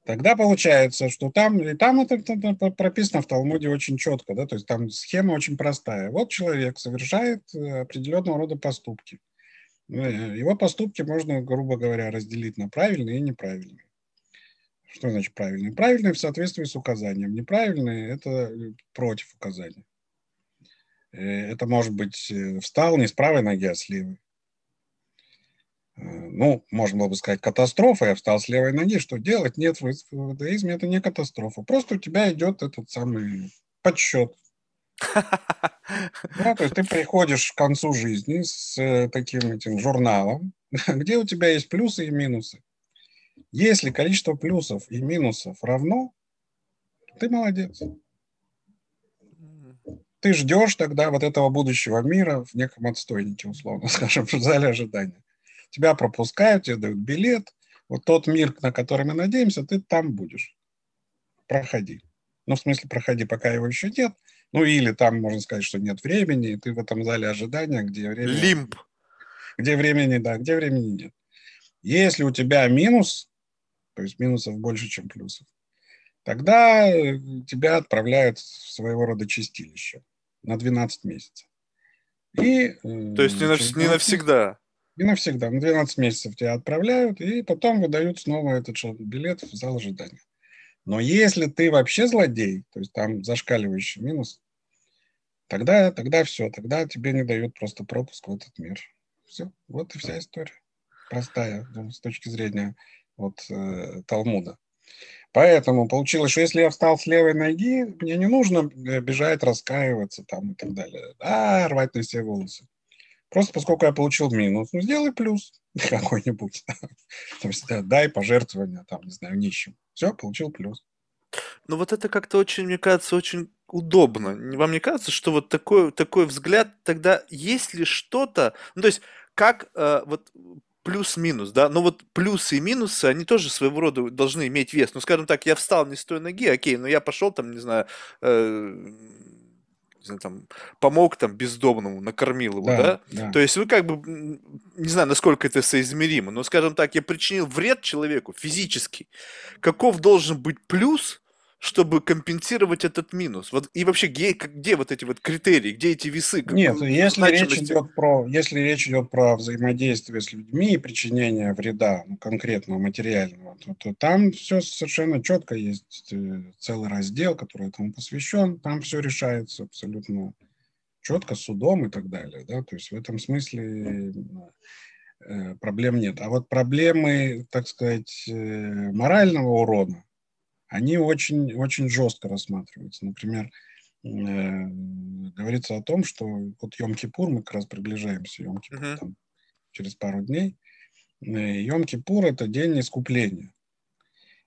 Тогда получается, что там, и там это, это прописано в Талмуде очень четко, да, то есть там схема очень простая. Вот человек совершает э, определенного рода поступки. Э, его поступки можно, грубо говоря, разделить на правильные и неправильные. Что значит правильные? Правильные в соответствии с указанием. Неправильные – это против указания. Э, это может быть э, встал не с правой ноги, а с левой. Э, ну, можно было бы сказать, катастрофа, я встал с левой ноги, что делать? Нет, в иудаизме это не катастрофа. Просто у тебя идет этот самый подсчет. Да, то есть ты приходишь к концу жизни с таким этим журналом, <laughs> где у тебя есть плюсы и минусы. Если количество плюсов и минусов равно, ты молодец ты ждешь тогда вот этого будущего мира в неком отстойнике, условно <laughs> скажем, в зале ожидания. Тебя пропускают, тебе дают билет. Вот тот мир, на который мы надеемся, ты там будешь. Проходи. Ну, в смысле, проходи, пока его еще нет. Ну, или там, можно сказать, что нет времени, и ты в этом зале ожидания, где времени...
Лимб.
Где времени, да, где времени нет. Если у тебя минус, то есть минусов больше, чем плюсов, тогда тебя отправляют в своего рода чистилище на 12 месяцев.
И, То есть не, нав- не навсегда?
Не навсегда. На 12 месяцев тебя отправляют, и потом выдают снова этот билет в зал ожидания. Но если ты вообще злодей, то есть там зашкаливающий минус, тогда, тогда все, тогда тебе не дают просто пропуск в этот мир. Все, вот и вся история. Простая ну, с точки зрения вот, э, Талмуда. Поэтому получилось, что если я встал с левой ноги, мне не нужно э, бежать, раскаиваться там и так далее. Да, рвать на себе волосы. Просто поскольку я получил минус, ну, сделай плюс <laughs> какой-нибудь. <laughs> То есть да, дай пожертвования, там, не знаю, нищим. Все, получил плюс.
Ну вот это как-то очень, мне кажется, очень удобно. Вам не кажется, что вот такой, такой взгляд, тогда есть ли что-то, ну то есть как э, вот плюс-минус, да, но вот плюсы и минусы, они тоже своего рода должны иметь вес. Ну, скажем так, я встал не с той ноги, окей, но я пошел там, не знаю, э, не знаю, там, помог там бездомному, накормил его, да, да? да? То есть вы как бы, не знаю, насколько это соизмеримо, но, скажем так, я причинил вред человеку физически. Каков должен быть плюс, чтобы компенсировать этот минус? Вот и вообще где, где вот эти вот критерии, где эти весы?
Нет, если речь идет про, если речь идет про взаимодействие с людьми и причинение вреда ну, конкретного материального, то, то там все совершенно четко есть э, целый раздел, который этому посвящен, там все решается абсолютно четко судом и так далее, да, то есть в этом смысле э, проблем нет. А вот проблемы, так сказать, э, морального урона, они очень, очень жестко рассматриваются. Например, э, говорится о том, что вот Йом-Кипур, мы как раз приближаемся, Йом-Кипур uh-huh. там, через пару дней. Э, Йом-Кипур – это день искупления.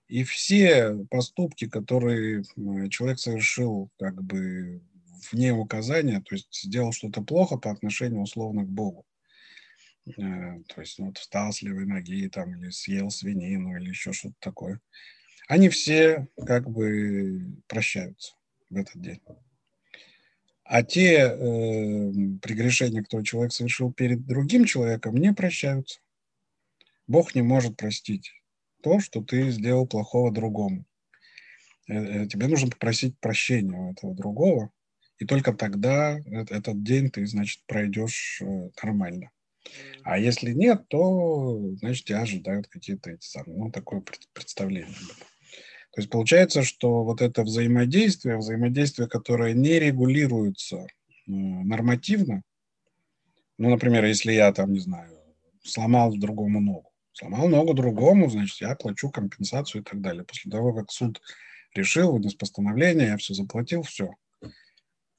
И все поступки, которые человек совершил как бы вне указания, то есть сделал что-то плохо по отношению условно к Богу, э, то есть ну, вот встал с левой ноги там, или съел свинину или еще что-то такое – они все как бы прощаются в этот день. А те э, прегрешения, которые человек совершил перед другим человеком, не прощаются. Бог не может простить то, что ты сделал плохого другому. Э, э, тебе нужно попросить прощения у этого другого, и только тогда этот день ты, значит, пройдешь э, нормально. А если нет, то, значит, тебя ожидают какие-то эти самые, ну, такое представление. То есть получается, что вот это взаимодействие, взаимодействие, которое не регулируется нормативно, ну, например, если я там, не знаю, сломал другому ногу, сломал ногу другому, значит, я плачу компенсацию и так далее. После того, как суд решил, вынес постановление, я все заплатил, все.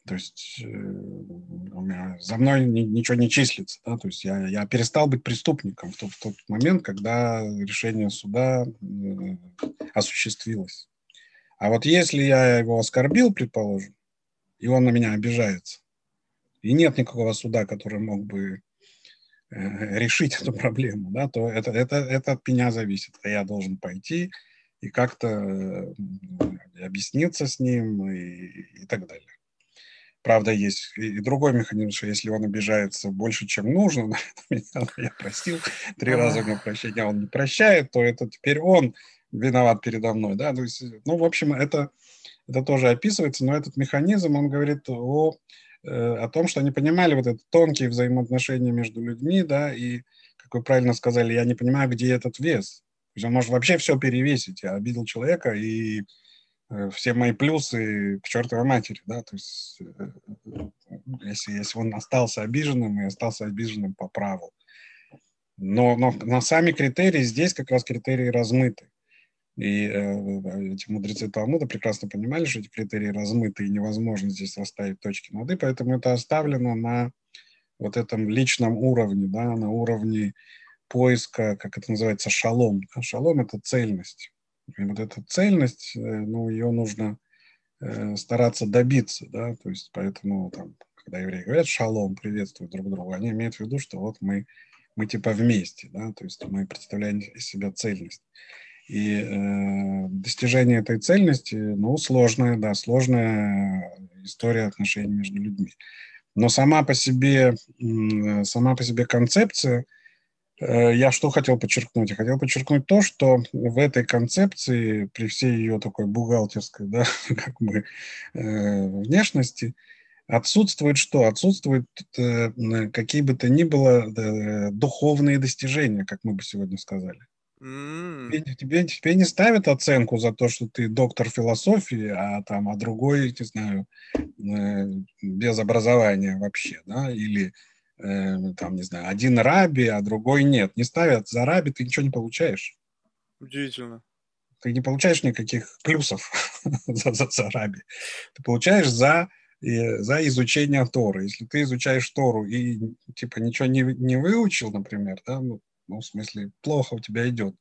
То есть э, за мной ни, ничего не числится. Да? То есть я, я перестал быть преступником в тот, в тот момент, когда решение суда э, осуществилось. А вот если я его оскорбил, предположим, и он на меня обижается, и нет никакого суда, который мог бы э, решить эту проблему, да, то это, это, это от меня зависит. А я должен пойти и как-то объясниться с ним и, и так далее. Правда, есть и другой механизм, что если он обижается больше, чем нужно, <laughs> я простил три раза ему прощения, а он не прощает, то это теперь он виноват передо мной. Да? То есть, ну, в общем, это, это тоже описывается, но этот механизм, он говорит о, э, о том, что они понимали вот это тонкие взаимоотношения между людьми, да, и, как вы правильно сказали, я не понимаю, где этот вес. То есть он может вообще все перевесить. Я обидел человека, и все мои плюсы к чертовой матери, да, то есть э, если, если он остался обиженным и остался обиженным по праву. Но, но на сами критерии здесь как раз критерии размыты. И э, эти мудрецы Талмуда прекрасно понимали, что эти критерии размыты, и невозможно здесь расставить точки над «и», поэтому это оставлено на вот этом личном уровне, да, на уровне поиска, как это называется, шалом. Да? Шалом – это цельность. Вот эта цельность, э, ну, ее нужно э, стараться добиться, да, то есть поэтому там, когда евреи говорят шалом, приветствуют друг друга, они имеют в виду, что вот мы, мы типа вместе, да, то есть мы представляем из себя цельность. И э, достижение этой цельности, ну, сложная, да, сложная история отношений между людьми. Но сама по себе, сама по себе концепция – Э, я что хотел подчеркнуть? Я хотел подчеркнуть то, что в этой концепции, при всей ее такой бухгалтерской, <laughs> да, как бы, э, внешности, отсутствует что? Отсутствуют э, какие бы то ни было э, духовные достижения, как мы бы сегодня сказали. Mm. Тебе, тебе, тебе не ставят оценку за то, что ты доктор философии, а там, а другой, не знаю, э, без образования вообще, да, или э, там, не знаю, один раби, а другой нет. Не ставят за раби, ты ничего не получаешь.
Удивительно.
Ты не получаешь никаких плюсов <laughs> за, за, за раби. Ты получаешь за, э, за изучение Торы. Если ты изучаешь Тору и типа ничего не, не выучил, например, да, ну, ну, в смысле, плохо у тебя идет,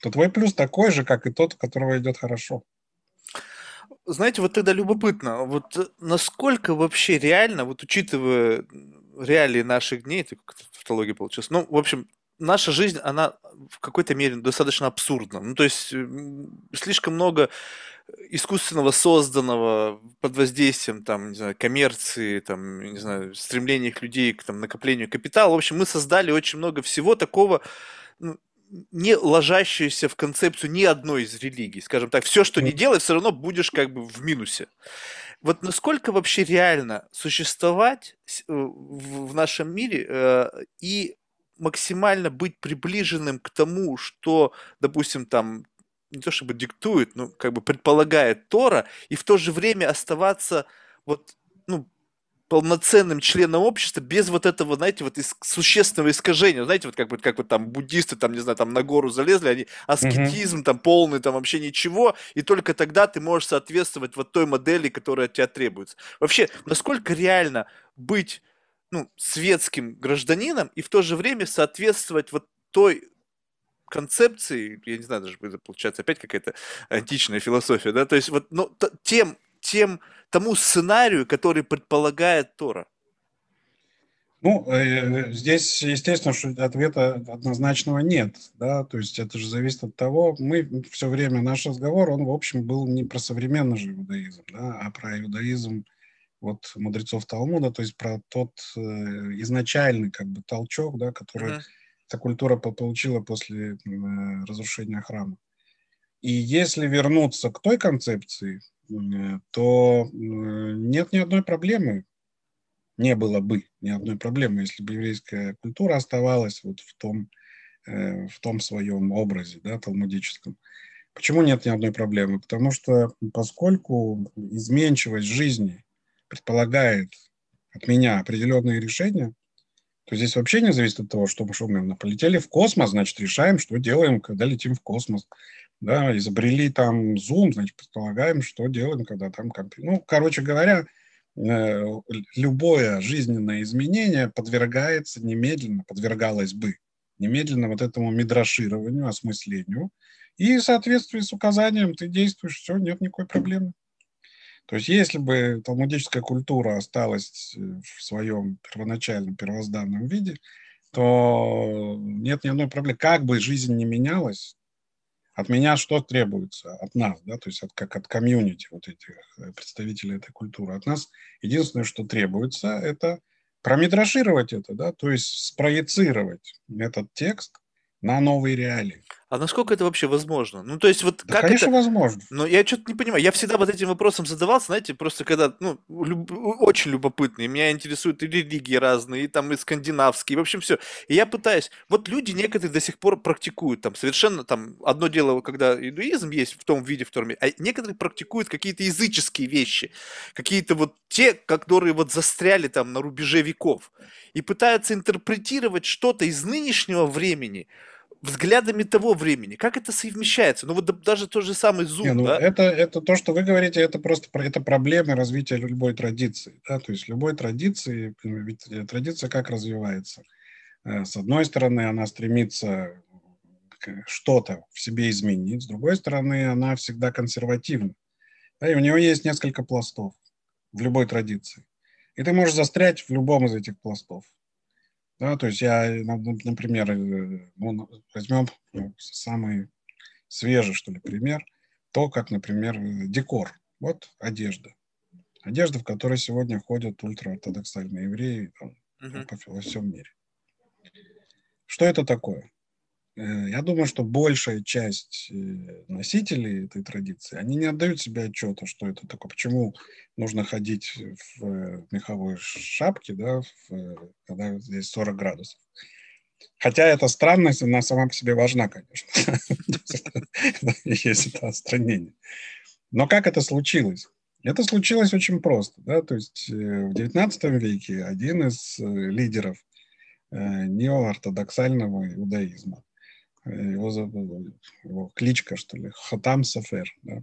то твой плюс такой же, как и тот, у которого идет хорошо.
Знаете, вот тогда любопытно, вот насколько вообще реально, вот учитывая реалии наших дней, это как тавтология получилась. Ну, в общем, наша жизнь, она в какой-то мере достаточно абсурдна. Ну, то есть слишком много искусственного созданного под воздействием там, не знаю, коммерции, там, не знаю, стремления их людей к там, накоплению капитала. В общем, мы создали очень много всего такого, ну, не ложащуюся в концепцию ни одной из религий. Скажем так, все, что не делай, все равно будешь как бы в минусе вот насколько вообще реально существовать э, в нашем мире э, и максимально быть приближенным к тому, что, допустим, там не то чтобы диктует, но как бы предполагает Тора, и в то же время оставаться вот ну, полноценным членом общества без вот этого, знаете, вот из, существенного искажения. Знаете, вот как бы как вот там буддисты, там, не знаю, там на гору залезли, они аскетизм, mm-hmm. там полный, там вообще ничего, и только тогда ты можешь соответствовать вот той модели, которая от тебя требуется. Вообще, насколько реально быть ну, светским гражданином и в то же время соответствовать вот той концепции, я не знаю, даже получается опять какая-то античная философия, да, то есть вот ну, тем, тем тому сценарию, который предполагает Тора?
Ну, э, здесь, естественно, что ответа однозначного нет, да, то есть это же зависит от того, мы все время, наш разговор, он, в общем, был не про современный же иудаизм, да, а про иудаизм вот мудрецов Талмуда, то есть про тот э, изначальный как бы толчок, да, который uh-huh. эта культура получила после разрушения храма. И если вернуться к той концепции, то нет ни одной проблемы, не было бы ни одной проблемы, если бы еврейская культура оставалась вот в том, э, в том своем образе, да, талмудическом. Почему нет ни одной проблемы? Потому что поскольку изменчивость жизни предполагает от меня определенные решения, то здесь вообще не зависит от того, что мы, мы полетели в космос, значит, решаем, что делаем, когда летим в космос. Да, изобрели там Zoom, значит, предполагаем, что делаем, когда там компьютер. Ну, короче говоря, э, любое жизненное изменение подвергается немедленно, подвергалось бы немедленно вот этому мидрашированию, осмыслению. И в соответствии с указанием ты действуешь, все, нет никакой проблемы. То есть если бы талмудическая культура осталась э, в своем первоначальном, первозданном виде, то нет ни одной проблемы. Как бы жизнь не менялась, от меня что требуется? От нас, да, то есть от, как от комьюнити вот этих э, представителей этой культуры. От нас единственное, что требуется, это промедражировать это, да, то есть спроецировать этот текст на новые реалии.
А насколько это вообще возможно? Ну, то есть вот
да,
как
конечно,
это...
возможно.
Но я что-то не понимаю. Я всегда вот этим вопросом задавался, знаете, просто когда, ну, люб... очень любопытный. Меня интересуют и религии разные, и там и скандинавские, в общем, все. И я пытаюсь... Вот люди некоторые до сих пор практикуют там совершенно там... Одно дело, когда индуизм есть в том виде, в котором... А некоторые практикуют какие-то языческие вещи. Какие-то вот те, которые вот застряли там на рубеже веков. И пытаются интерпретировать что-то из нынешнего времени – взглядами того времени. Как это совмещается? Ну вот даже тот же самый Zoom, Не,
ну,
да?
Это, это то, что вы говорите, это просто это проблемы развития любой традиции. Да? То есть любой традиции, ведь традиция как развивается? Э, с одной стороны, она стремится что-то в себе изменить, с другой стороны, она всегда консервативна. Да, и у нее есть несколько пластов в любой традиции. И ты можешь застрять в любом из этих пластов. Да, то есть я, например, э, ну, возьмем ну, самый свежий, что ли, пример, то, как, например, декор. Вот одежда. Одежда, в которой сегодня ходят ультраортодоксальные евреи там, uh-huh. по, во всем мире. Что это такое? Э, я думаю, что большая часть э, носителей этой традиции, они не отдают себе отчета, что это такое, почему нужно ходить в меховой шапке, да, в, когда здесь 40 градусов. Хотя эта странность, она сама по себе важна, конечно. <laughs> Есть это отстранение. Но как это случилось? Это случилось очень просто. Да? То есть э, в XIX веке один из лидеров неоортодоксального иудаизма, его, его кличка, что ли, Хатам Сафер. Да?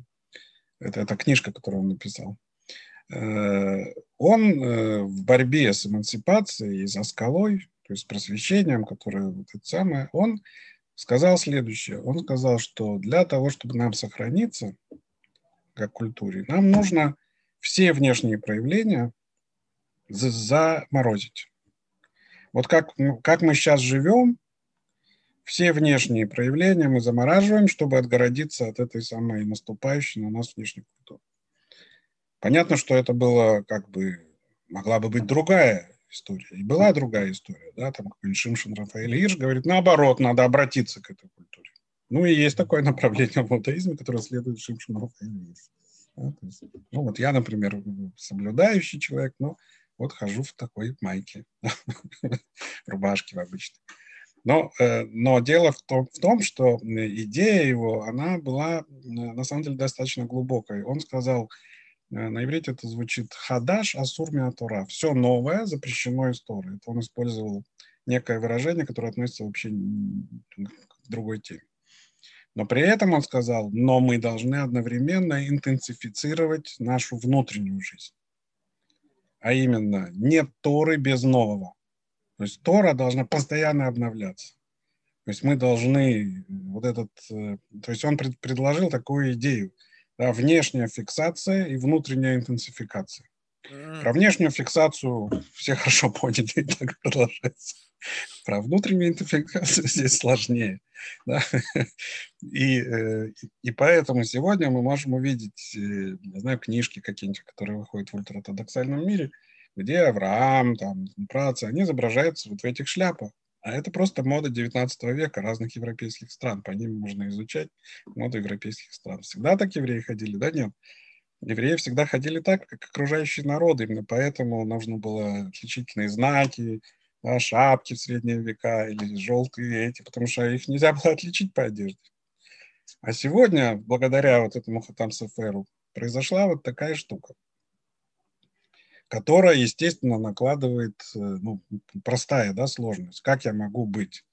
Это, это книжка, которую он написал. Э, он э, в борьбе с эмансипацией и за скалой, то есть с просвещением, которое вот это самое, он сказал следующее. Он сказал, что для того, чтобы нам сохраниться как культуре, нам нужно все внешние проявления заморозить. Вот как, как мы сейчас живем, все внешние проявления мы замораживаем, чтобы отгородиться от этой самой наступающей на нас внешней культуры. Понятно, что это было как бы, могла бы быть другая история. И была другая история, да, там какой-нибудь Шимшин Рафаэль Ирш говорит, наоборот, надо обратиться к этой культуре. Ну и есть такое направление в иудаизме, которое следует Шимшину Рафаэль Ирш. Да, есть, ну вот я, например, соблюдающий человек, но вот хожу в такой майке, <laughs> рубашке в обычной. Но, э, но дело в том, в том, что идея его, она была на самом деле достаточно глубокой. Он сказал, э, на иврите это звучит «хадаш асур Тора». Все новое запрещено из Торы. Это он использовал некое выражение, которое относится вообще к другой теме. Но при этом он сказал, но мы должны одновременно интенсифицировать нашу внутреннюю жизнь. А именно, нет Торы без нового. То есть Тора должна постоянно обновляться. То есть мы должны вот этот, э, то есть он пред, предложил такую идею, да, внешняя фиксация и внутренняя интенсификация. Про внешнюю фиксацию все хорошо поняли, и <laughs> так продолжается. Про внутреннюю интенсификацию здесь сложнее. Да? И, э, и поэтому сегодня мы можем увидеть, э, не знаю, книжки какие-нибудь, которые выходят в ультраортодоксальном мире – где Авраам, там, працы, они изображаются вот в этих шляпах. А это просто мода 19 века разных европейских стран. По ним можно изучать моду европейских стран. Всегда так евреи ходили? Да нет. Евреи всегда ходили так, как окружающие народы. Именно поэтому нужно было отличительные знаки, да, шапки в средние века или желтые эти, потому что их нельзя было <laughs> отличить по одежде. А сегодня, благодаря вот этому Хатам Сеферу, произошла вот такая штука, которая, естественно, накладывает, э, ну, простая, да, сложность. Как я могу быть?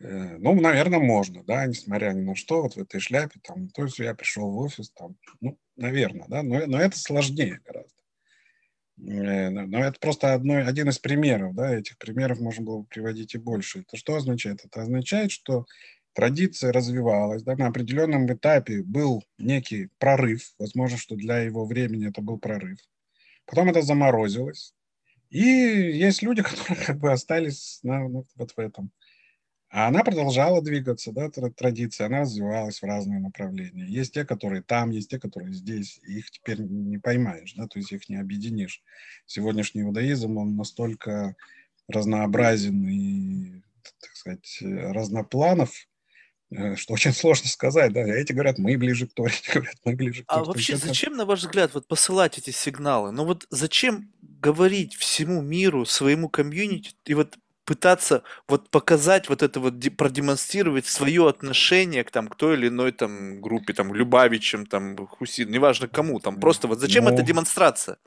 Э, ну, наверное, можно, да, несмотря ни на что, вот в этой шляпе, там, то есть я пришел в офис, там, ну, наверное, да, но, но это сложнее гораздо. Э, но это просто одно, один из примеров, да, этих примеров можно было бы приводить и больше. Это что означает? Это означает, что традиция развивалась, да, на определенном этапе был некий прорыв, возможно, что для его времени это был прорыв. Потом это заморозилось, и есть люди, <laughs> которые как бы остались на, вот в этом. А она продолжала двигаться, да, традиция, она развивалась в разные направления. Есть те, которые там, есть те, которые здесь, их теперь не поймаешь, да, то есть их не объединишь. Сегодняшний иудаизм, он настолько разнообразен и, так сказать, разнопланов, э, что очень сложно сказать, да, эти говорят, мы ближе к Торе, <laughs> эти говорят, мы ближе к
Торе. А вообще, зачем, на ваш взгляд, вот посылать эти сигналы? Ну вот зачем говорить всему миру, своему комьюнити, и вот пытаться вот показать вот это вот, продемонстрировать свое отношение к там к той или иной там группе, там Любавичем, там Хусин, неважно кому, там просто вот зачем ну, эта демонстрация?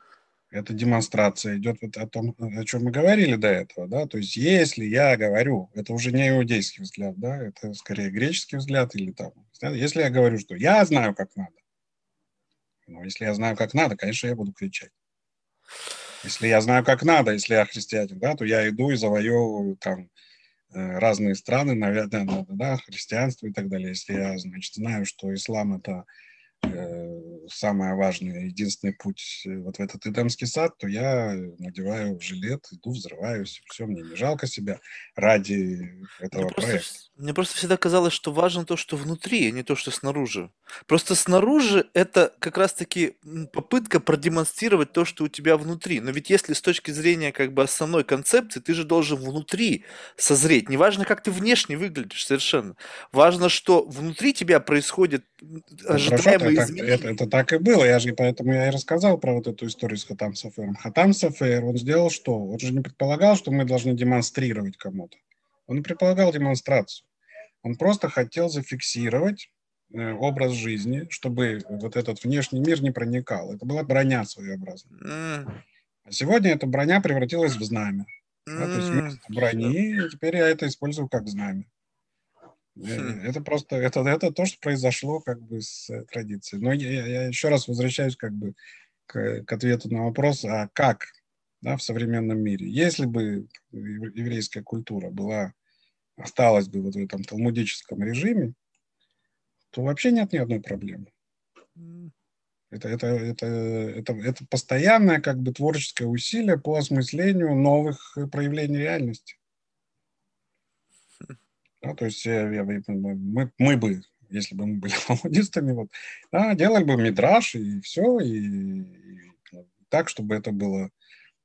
Эта демонстрация идет вот о том, о чем мы говорили до этого, да, то есть если я говорю, это уже не иудейский взгляд, да, это скорее греческий взгляд или там, если я говорю, что я знаю, как надо, ну, если я знаю, как надо, конечно, я буду кричать. Если я знаю, как надо, если я христианин, да, то я иду и завоевываю там э, разные страны, наверное, да, христианство и так далее. Если я, значит, знаю, что ислам это Э, самое важное, единственный путь э, вот в этот Эдемский сад, то я надеваю жилет, иду, взрываюсь, все, мне не жалко себя ради этого
мне
проекта.
Просто, мне просто всегда казалось, что важно то, что внутри, а не то, что снаружи. Просто снаружи это как раз-таки попытка продемонстрировать то, что у тебя внутри. Но ведь если с точки зрения как бы основной концепции, ты же должен внутри созреть. Неважно, как ты внешне выглядишь совершенно. Важно, что внутри тебя происходит ну, ожидаемый
это, это, это так и было. Я же поэтому я и рассказал про вот эту историю с Хатам Сафером. Хатам Сафер, он сделал что? Он же не предполагал, что мы должны демонстрировать кому-то. Он не предполагал демонстрацию. Он просто хотел зафиксировать э, образ жизни, чтобы вот этот внешний мир не проникал. Это была броня своеобразная. А сегодня эта броня превратилась в знамя. Да, то есть вместо брони, теперь я это использую как знамя. Хм. Это просто, это, это то, что произошло как бы с э, традицией. Но я, я еще раз возвращаюсь как бы к, к ответу на вопрос, а как да, в современном мире? Если бы еврейская культура была, осталась бы вот в этом талмудическом режиме, то вообще нет ни одной проблемы. Это, это, это, это, это постоянное как бы творческое усилие по осмыслению новых проявлений реальности. Да, то есть я, я, мы, мы бы, если бы мы были <laughs> коммунистами, вот, да, делали бы мидраж и все, и, и так, чтобы это было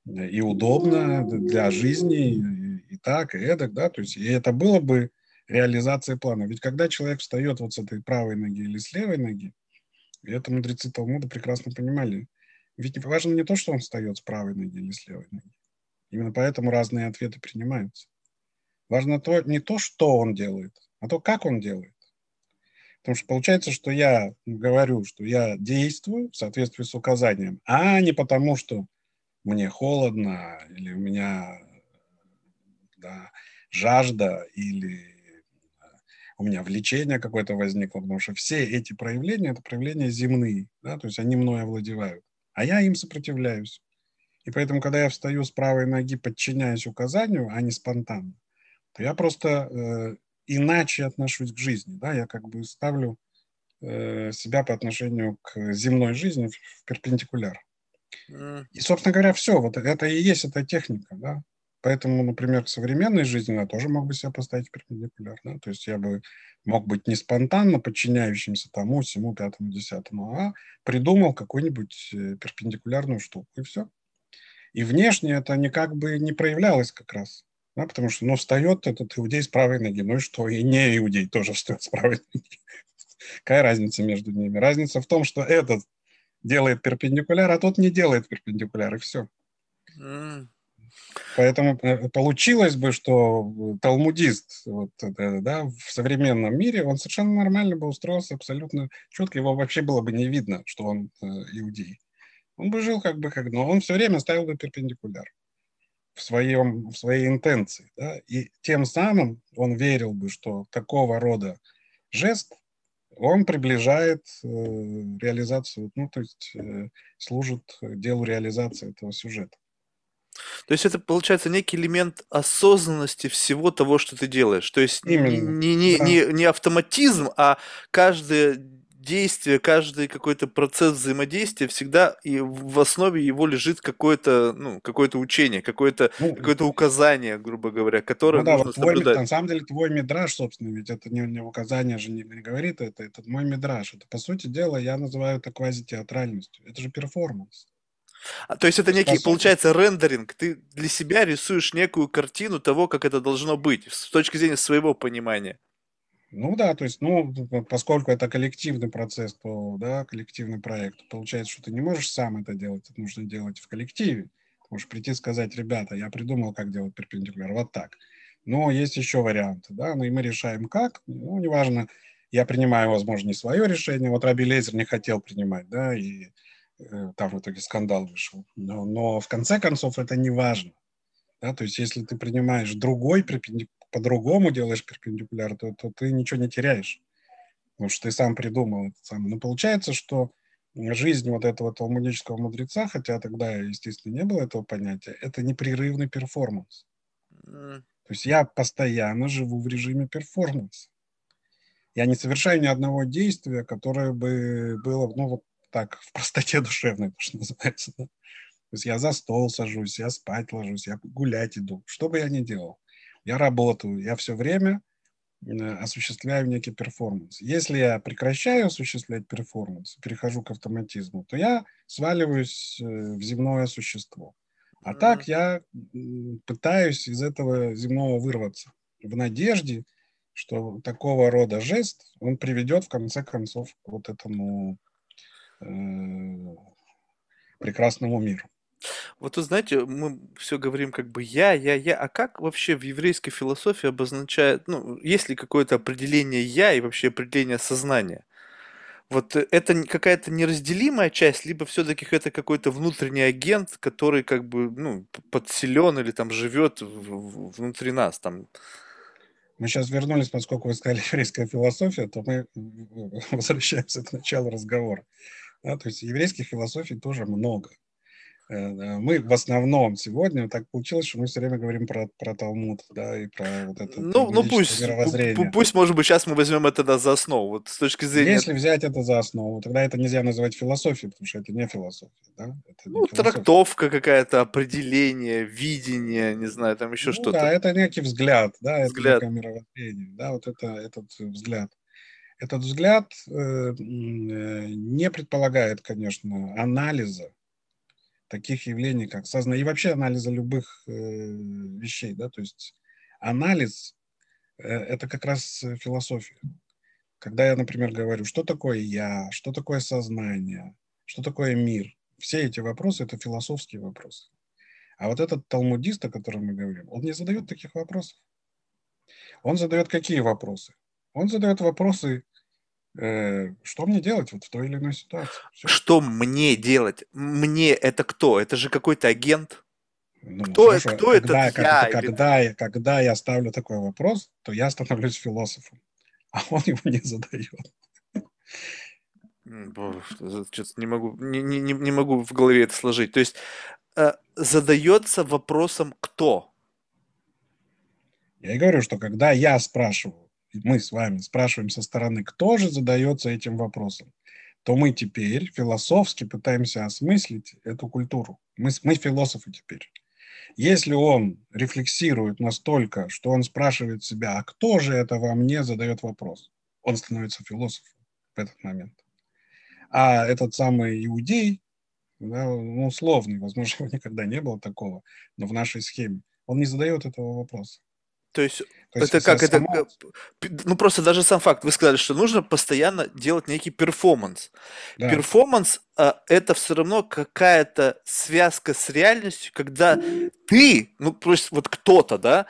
и удобно для жизни, и, и так, и эдак, да, то есть и это было бы реализация плана. Ведь когда человек встает вот с этой правой ноги или с левой ноги, и это мудрецы Талмуда прекрасно понимали, ведь важно не то, что он встает с правой ноги или с левой ноги. Именно поэтому разные ответы принимаются. Важно то, не то, что он делает, а то, как он делает. Потому что получается, что я говорю, что я действую в соответствии с указанием, а не потому, что мне холодно, или у меня да, жажда, или у меня влечение какое-то возникло, потому что все эти проявления – это проявления земные, да, то есть они мной овладевают, а я им сопротивляюсь. И поэтому, когда я встаю с правой ноги, подчиняясь указанию, а не спонтанно, я просто э, иначе отношусь к жизни. Да? Я как бы ставлю э, себя по отношению к земной жизни в, перпендикуляр. И, собственно говоря, все. Вот это и есть эта техника. Да? Поэтому, например, к современной жизни я тоже мог бы себя поставить перпендикуляр. Да? То есть я бы мог быть не спонтанно подчиняющимся тому, всему, пятому, десятому, а придумал какую-нибудь э, перпендикулярную штуку, и все. И внешне это никак бы не проявлялось как раз. Да, потому что, ну, встает этот иудей с правой ноги. Ну и что? И не иудей тоже встает с правой ноги. Какая разница между ними? Разница в том, что этот делает перпендикуляр, а тот не делает перпендикуляр, и все. Mm. Поэтому э, получилось бы, что талмудист вот, да, в современном мире, он совершенно нормально бы устроился, абсолютно четко, его вообще было бы не видно, что он э, иудей. Он бы жил как бы как, но он все время ставил бы перпендикуляр в, своем, в своей интенции. Да? И тем самым он верил бы, что такого рода жест, он приближает э, реализацию, ну, то есть э, служит делу реализации этого сюжета.
То есть это получается некий элемент осознанности всего того, что ты делаешь. То есть Именно. не, не, да. не, не автоматизм, а каждое действие, каждый какой-то процесс взаимодействия всегда и в основе его лежит какое-то, ну, какое-то учение, какое-то, ну, какое-то указание, грубо говоря, которое ну, да, нужно вот
твой, соблюдать. На самом деле твой мидраж, собственно, ведь это не, не указание же не, не говорит, это, это мой мидраж. Это, по сути дела, я называю это квазитеатральностью. Это же перформанс.
А, то есть это некий, получается, рендеринг. Ты для себя рисуешь некую картину того, как это должно быть, с точки зрения своего понимания.
Ну да, то есть, ну, поскольку это коллективный процесс, то, да, коллективный проект, получается, что ты не можешь сам это делать, это нужно делать в коллективе. Ты можешь прийти и сказать, ребята, я придумал, как делать перпендикуляр, вот так. Но есть еще варианты, да, ну и мы решаем как, ну, неважно, я принимаю, возможно, не свое решение, вот Раби Лезер не хотел принимать, да, и э, там в итоге скандал вышел. Но, но в конце концов это не важно. Да, то есть если ты принимаешь другой перпендикуляр, по-другому делаешь перпендикуляр, то, то ты ничего не теряешь, потому что ты сам придумал это сам. Но получается, что жизнь вот этого талмудического мудреца, хотя тогда, естественно, не было этого понятия, это непрерывный перформанс. Mm. То есть я постоянно живу в режиме перформанса. Я не совершаю ни одного действия, которое бы было, ну, вот так, в простоте душевной, что называется. Да? То есть я за стол сажусь, я спать ложусь, я гулять иду. Что бы я ни делал я работаю, я все время э, осуществляю некий перформанс. Если я прекращаю осуществлять перформанс, перехожу к автоматизму, то я сваливаюсь э, в земное существо. А так я пытаюсь из этого земного вырваться в надежде, что такого рода жест, он приведет в конце концов к вот этому э, прекрасному миру.
Вот вы знаете, мы все говорим как бы я, я, я, а как вообще в еврейской философии обозначает, ну, есть ли какое-то определение я и вообще определение сознания? Вот э, это какая-то неразделимая часть, либо все-таки это какой-то внутренний агент, который как бы, ну, подселен или там живет внутри нас, там.
Мы сейчас вернулись, поскольку вы сказали <laughs> еврейская философия, то мы <laughs> возвращаемся к началу разговора. Да, то есть еврейских философий тоже много. Э, мы в основном сегодня так получилось, что мы все время говорим про, про Талмуд, да, и про вот это
ну, ну пусть, мировоззрение. Пусть, может быть, сейчас мы возьмем это да, за основу. Вот с точки зрения...
Если взять это за основу, тогда это нельзя называть философией, потому что это не философия, да? Это
ну, философия. трактовка какая-то, определение, видение, не знаю, там еще ну, что-то.
Да, это некий взгляд, да, взгляд. это мировоззрение, да, вот это этот взгляд. Этот взгляд э, э, не предполагает, конечно, анализа таких явлений, как сознание, и вообще анализа любых э, вещей, да, то есть анализ э, это как раз философия. Когда я, например, говорю, что такое я, что такое сознание, что такое мир, все эти вопросы это философские вопросы. А вот этот талмудист, о котором мы говорим, он не задает таких вопросов. Он задает какие вопросы? Он задает вопросы Э, что мне делать вот в той или иной ситуации?
Все. Что мне делать? Мне это кто? Это же какой-то агент. Ну, кто, хорошо. кто
когда, этот я? Когда, или... когда, я, когда я ставлю такой вопрос, то я становлюсь философом, <laughs> а он его не задает.
Что-то не могу, не, не, не могу в голове это сложить. То есть э, задается вопросом кто?
Я и говорю, что когда я спрашиваю, мы с вами спрашиваем со стороны, кто же задается этим вопросом, то мы теперь философски пытаемся осмыслить эту культуру. Мы, мы философы теперь. Если он рефлексирует настолько, что он спрашивает себя, а кто же это во мне задает вопрос, он становится философом в этот момент. А этот самый иудей, да, ну, условный, возможно, <laughs> его никогда не было такого, но в нашей схеме, Он не задает этого вопроса.
То есть, То есть это как само... это, ну просто даже сам факт, вы сказали, что нужно постоянно делать некий перформанс. Да. Перформанс а, это все равно какая-то связка с реальностью, когда ты, ну просто вот кто-то, да,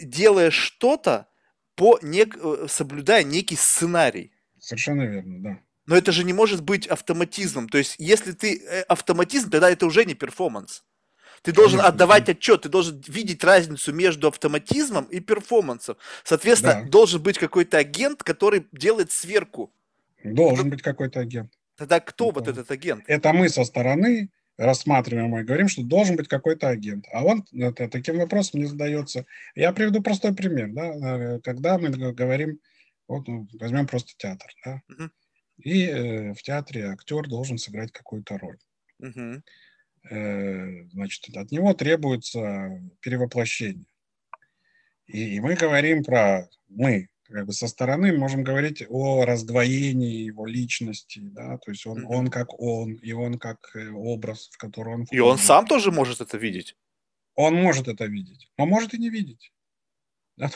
делаешь что-то по нек... Э, соблюдая некий сценарий.
Совершенно верно, да.
Но это же не может быть автоматизмом. То есть, если ты э, автоматизм, тогда это уже не перформанс. Ты должен Конечно, отдавать да. отчет, ты должен видеть разницу между автоматизмом и перформансом. Соответственно, да. должен быть какой-то агент, который делает сверку.
Должен быть какой-то агент.
Тогда кто это, вот этот агент?
Это мы со стороны рассматриваем и говорим, что должен быть какой-то агент. А он это, таким вопросом не задается. Я приведу простой пример. Да? Э, когда мы говорим, вот ну, возьмем просто театр. Да? Угу. И э, в театре актер должен сыграть какую-то роль. Угу. Э, значит, от него требуется перевоплощение. И, и мы говорим про, мы, как бы со стороны можем говорить о раздвоении его личности, да, то есть он, он как он, и он как э, образ, в который он
входит. И он сам тоже может это видеть?
Он может это видеть, но может и не видеть. Да,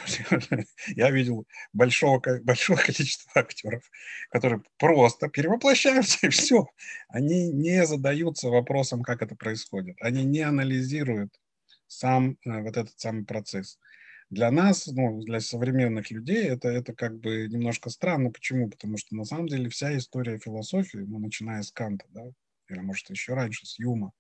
я видел большого, большое количество актеров, которые просто перевоплощаются и все. Они не задаются вопросом, как это происходит. Они не анализируют сам э, вот этот самый процесс. Для нас, ну, для современных людей, это, это как бы немножко странно. Почему? Потому что на самом деле вся история философии, ну, начиная с Канта, да, или, может, еще раньше, с Юма,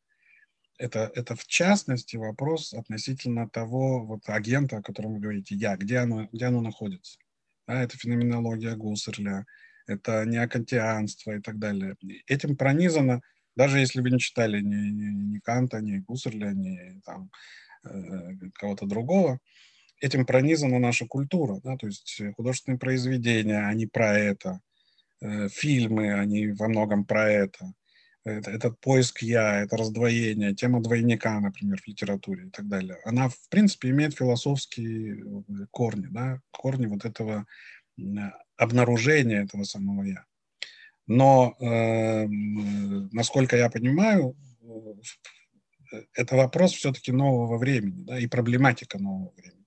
это, это в частности вопрос относительно того вот агента, о котором вы говорите, я, где оно, где оно находится. Да, это феноменология Гуссерля, это неокантианство и так далее. Этим пронизано, даже если вы не читали ни, ни, ни Канта, ни Гуссерля, ни там, э, кого-то другого, этим пронизана наша культура, да, то есть художественные произведения, они про это, э, фильмы, они во многом про это это, этот поиск я, это раздвоение, тема двойника, например, в литературе и так далее, она, в принципе, имеет философские э, корни, да, корни вот этого обнаружения этого самого я. Но, э, насколько я понимаю, э, это вопрос все-таки нового времени, да, и проблематика нового времени.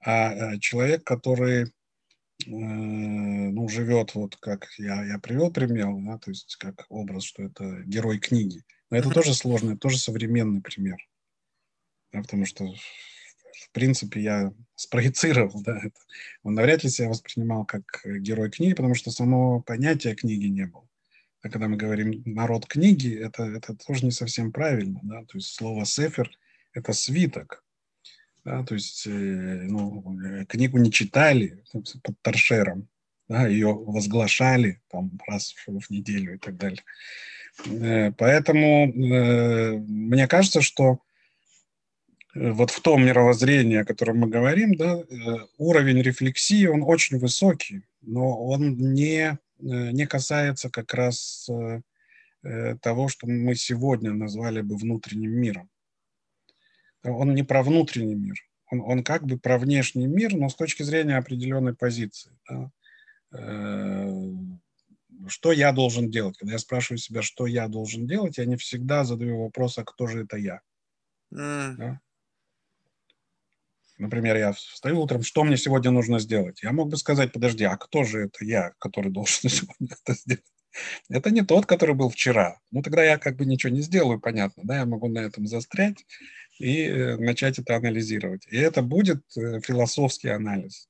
А э, человек, который Э, ну, живет вот как я, я привел пример, да, то есть как образ, что это герой книги. Но это тоже сложный, тоже современный пример. Да, потому что, в принципе, я спроецировал, да, это. Он навряд ли себя воспринимал как герой книги, потому что само понятия книги не было. А когда мы говорим «народ книги», это, это тоже не совсем правильно, да, то есть слово «сефер» — это свиток, да, то есть э, ну, э, книгу не читали под торшером, да, ее возглашали там раз в, неделю и так далее. Э, поэтому мне кажется, что вот в том мировоззрении, о котором мы говорим, да, уровень рефлексии, он очень высокий, но он не, не касается как раз того, что мы сегодня назвали бы внутренним миром он не про внутренний мир, он, он как бы про внешний мир, но с точки зрения определенной позиции. Да? Э, что я должен делать? Когда я спрашиваю себя, что я должен делать, я не всегда задаю вопрос, а кто же это я? Mm. Да? Например, я встаю утром, что мне сегодня нужно сделать? Я мог бы сказать, подожди, а кто же это я, который должен <laughs> сегодня это сделать? Это не тот, который был вчера. Ну, тогда я как бы ничего не сделаю, понятно, да, я могу на этом застрять и э, начать это анализировать. И это будет э, философский анализ.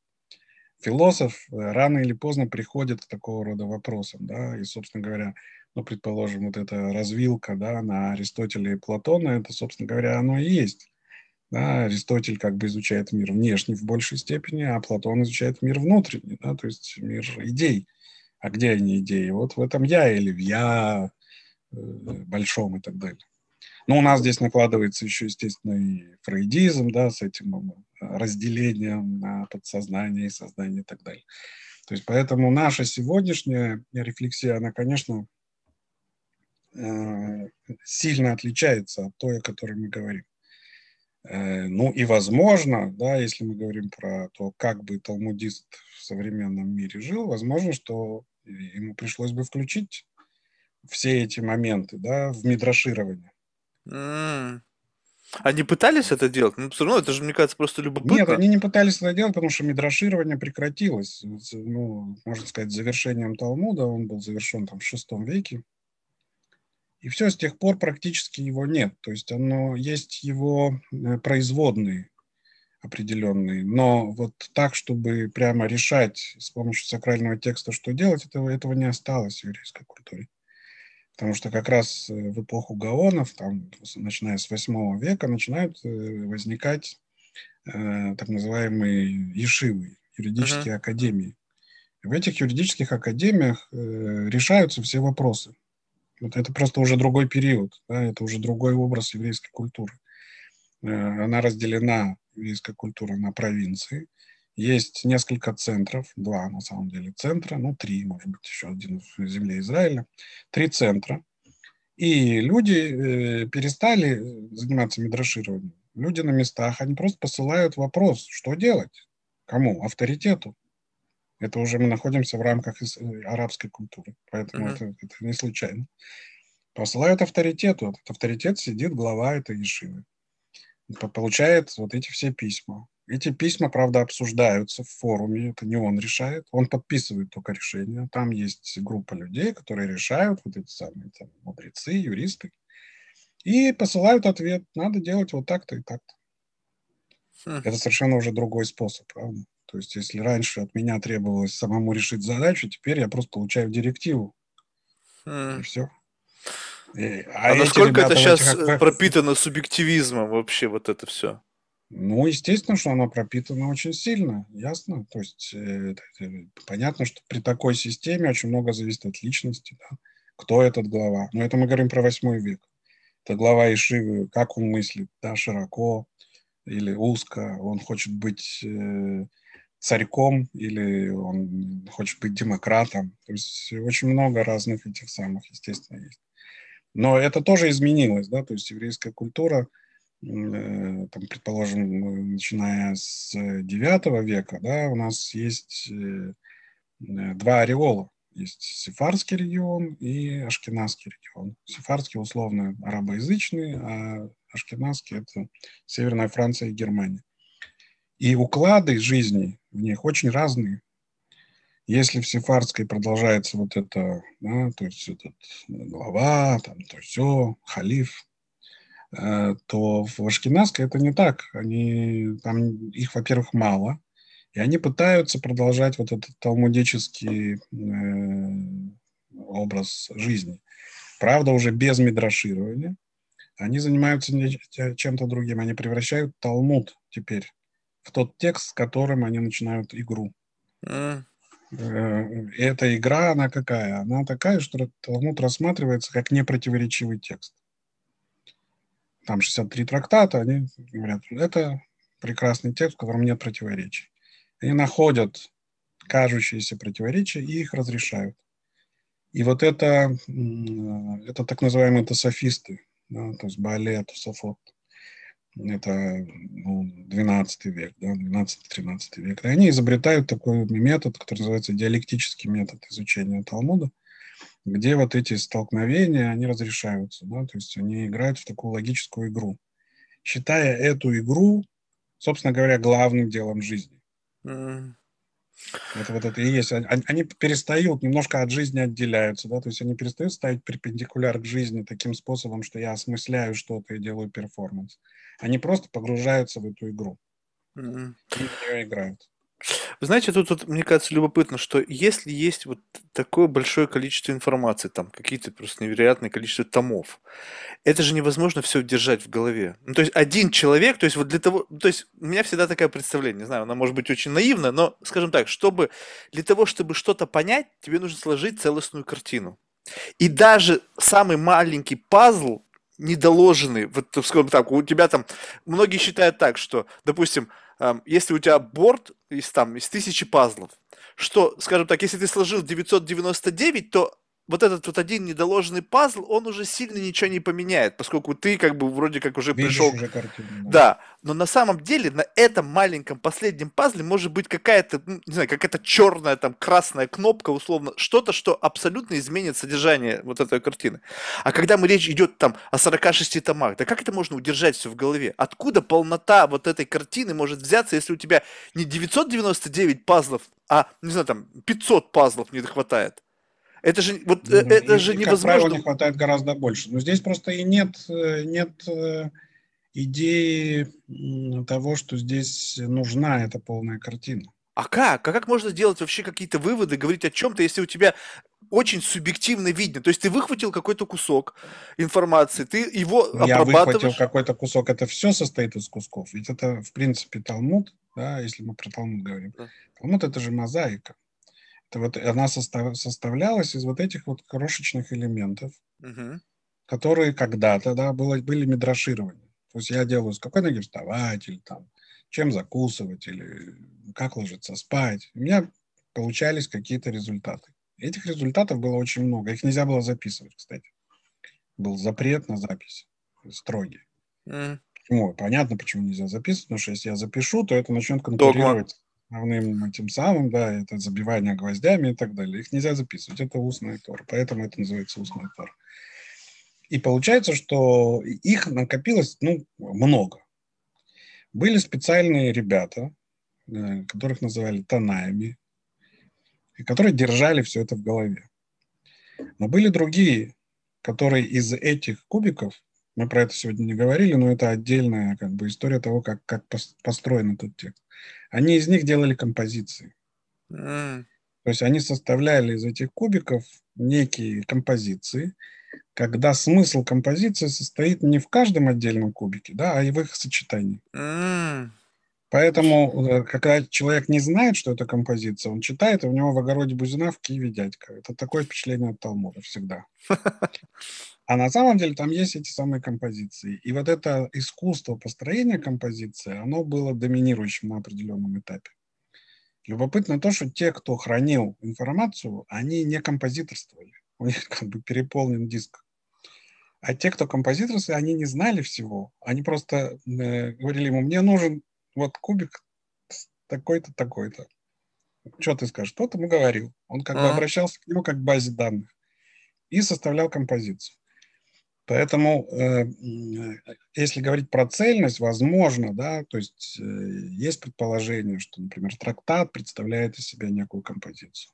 Философ э, рано или поздно приходит к такого рода вопросам, да, и, собственно говоря, ну, предположим, вот эта развилка, да, на Аристотеля и Платона, это, собственно говоря, оно и есть. Да, Аристотель как бы изучает мир внешний в большей степени, а Платон изучает мир внутренний, да, то есть мир идей. А где они идеи? Вот в этом я или в я большом и так далее. Но у нас здесь накладывается еще, естественно, и фрейдизм, да, с этим э, разделением на подсознание и сознание и так далее. То есть поэтому наша сегодняшняя рефлексия, она, конечно, э, сильно отличается от той, о которой мы говорим. Э, ну и возможно, да, если мы говорим про то, как бы талмудист в современном мире жил, возможно, что ему пришлось бы включить все эти моменты да, в мидраширование. Mm.
Они пытались это делать? Ну, все равно это же, мне кажется, просто любопытно.
Нет, они не пытались это делать, потому что мидраширование прекратилось. Ну, можно сказать, завершением Талмуда. Он был завершен там в шестом веке. И все, с тех пор практически его нет. То есть оно есть его э, производные определенные. Но вот так, чтобы прямо решать с помощью сакрального текста, что делать, этого, этого не осталось в еврейской культуре. Потому что как раз э, в эпоху Гаонов, там, начиная с 8 века, начинают э, возникать э, так называемые ешивы, юридические uh-huh. академии. В этих юридических академиях э, решаются все вопросы. Вот это просто уже другой период, да, это уже другой образ еврейской культуры. Э, она разделена, еврейская культура, на провинции. Есть несколько центров, два на самом деле центра, ну три, может быть, еще один в земле Израиля. Три центра. И люди э, перестали заниматься мидрашированием. Люди на местах, они просто посылают вопрос, что делать? Кому? Авторитету. Это уже мы находимся в рамках э, арабской культуры, поэтому uh-huh. это, это не случайно. Посылают авторитету. Этот авторитет сидит глава этой ешивы. Получает вот эти все письма. Эти письма, правда, обсуждаются в форуме, это не он решает, он подписывает только решение. Там есть группа людей, которые решают, вот эти самые там, мудрецы, юристы, и посылают ответ, надо делать вот так-то и так-то. Хм. Это совершенно уже другой способ, правда? То есть, если раньше от меня требовалось самому решить задачу, теперь я просто получаю директиву.
Mm. И все. И, а а насколько это сейчас этих... пропитано субъективизмом вообще вот это все?
Ну, естественно, что оно пропитано очень сильно, ясно. То есть э, э, понятно, что при такой системе очень много зависит от личности, да? кто этот глава. Но это мы говорим про восьмой век. Это глава Ишивы, как он мыслит, да, широко или узко. Он хочет быть э, царьком или он хочет быть демократом. То есть очень много разных этих самых, естественно, есть. Но это тоже изменилось, да, то есть еврейская культура, э, там, предположим, начиная с IX века, да, у нас есть э, два ореола. Есть Сефарский регион и Ашкенадский регион. Сефарский условно арабоязычный, а Ашкенадский – это Северная Франция и Германия. И уклады жизни в них очень разные. Если в Сефардской продолжается вот это, да, то есть этот глава, там, то все, халиф, э, то в Ашкенадской это не так. Они, там их, во-первых, мало, и они пытаются продолжать вот этот талмудический э, образ жизни. Правда, уже без мидраширования. Они занимаются чем-то другим. Они превращают Талмуд теперь в тот текст, с которым они начинают игру. Mm. Эта игра, она какая? Она такая, что Талмуд рассматривается как непротиворечивый текст. Там 63 трактата, они говорят, это прекрасный текст, в котором нет противоречий. Они находят кажущиеся противоречия и их разрешают. И вот это, это так называемые тософисты, да, то есть Баале, Тософот это ну, 12 век, да, 12-13 век. И они изобретают такой метод, который называется диалектический метод изучения Талмуда, где вот эти столкновения, они разрешаются, да, то есть они играют в такую логическую игру, считая эту игру, собственно говоря, главным делом жизни. Mm. Это вот это и есть. Они, они перестают, немножко от жизни отделяются, да, то есть они перестают ставить перпендикуляр к жизни таким способом, что я осмысляю что-то и делаю перформанс. Они просто погружаются в эту игру. Mm-hmm. И в нее играют.
Вы знаете, тут, тут, мне кажется, любопытно, что если есть вот такое большое количество информации, там какие-то просто невероятное количество томов, это же невозможно все держать в голове. Ну, то есть один человек, то есть вот для того, то есть у меня всегда такое представление, не знаю, она может быть очень наивна, но, скажем так, чтобы для того, чтобы что-то понять, тебе нужно сложить целостную картину. И даже самый маленький пазл, недоложенный, вот, скажем так, у тебя там, многие считают так, что, допустим, если у тебя борт из, там, из тысячи пазлов, что, скажем так, если ты сложил 999, то вот этот вот один недоложенный пазл, он уже сильно ничего не поменяет, поскольку ты как бы вроде как уже
Видишь
пришел...
уже картину.
Да, но на самом деле на этом маленьком последнем пазле может быть какая-то, ну, не знаю, какая-то черная там красная кнопка, условно, что-то, что абсолютно изменит содержание вот этой картины. А когда мы речь идет там о 46 томах, да как это можно удержать все в голове? Откуда полнота вот этой картины может взяться, если у тебя не 999 пазлов, а, не знаю, там 500 пазлов не хватает? Это же, вот,
Ну,
это
и,
же
и, как правило,
невозможно.
не хватает гораздо больше. Но здесь просто и нет, э, нет э, идеи того, что здесь нужна эта полная картина.
А как? А как можно сделать вообще какие-то выводы, говорить о чем-то, если у тебя очень субъективно видно? То есть ты выхватил какой-то кусок информации, ты его
Ну, Я выхватил какой-то кусок. Это все состоит из кусков. Ведь это, в принципе, Талмуд, да, если мы про Талмуд говорим.
Да.
Талмуд – это же мозаика. Это вот она состав- составлялась из вот этих вот крошечных элементов,
Мгм.
которые когда-то, да, было, были мидрашированы. То есть я делаю, с какой ноги вставать, или там, чем закусывать, или как ложиться спать. У меня получались какие-то результаты. Этих результатов было очень много. Их нельзя было записывать, кстати. Был запрет на запись строгий.
М.
Почему? Понятно, почему нельзя записывать, потому что если я запишу, то это начнет конкурировать основным этим самым, да, это забивание гвоздями и так далее. Их нельзя записывать, это устная тора, поэтому это называется устная тора. И получается, что их накопилось, ну, много. Были специальные ребята, э, которых называли тонаями, и которые держали все это в голове. Но были другие, которые из этих кубиков мы про это сегодня не говорили, но это отдельная как бы история того, как, как пос- построен этот текст. Они из них делали композиции.
М.
То есть они составляли из этих кубиков некие композиции, когда смысл композиции состоит не в каждом отдельном кубике, да, а и в их сочетании.
М.
Поэтому, э, когда человек не знает, что это композиция, он читает, и у него в огороде Бузина в Киеве дядька. Это такое впечатление от Талмуда всегда. <laughs> А на самом деле там есть эти самые композиции. И вот это искусство построения композиции, оно было доминирующим на определенном этапе. Любопытно то, что те, кто хранил информацию, они не композиторствовали. У них <laughs> как бы переполнен диск. А те, кто композиторствовали, они не знали всего. Они просто э, говорили ему, мне нужен вот кубик такой-то, такой-то. Что ты скажешь? Тот ему говорил. Он как бы
Ага.
обращался к нему как к базе данных и составлял композицию. Поэтому, э, если говорить про цельность, возможно, да, то есть э, есть предположение, что, например, трактат представляет из себя некую композицию.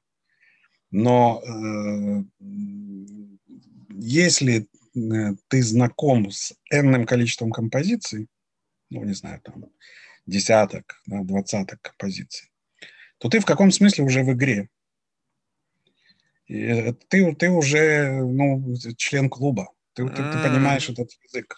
Но э, если э, ты знаком с энным количеством композиций, ну, не знаю, там, десяток, да, двадцаток композиций, то ты в каком смысле уже в игре. И э, ты, ты уже ну, член клуба. Ты, ты, ты понимаешь этот язык.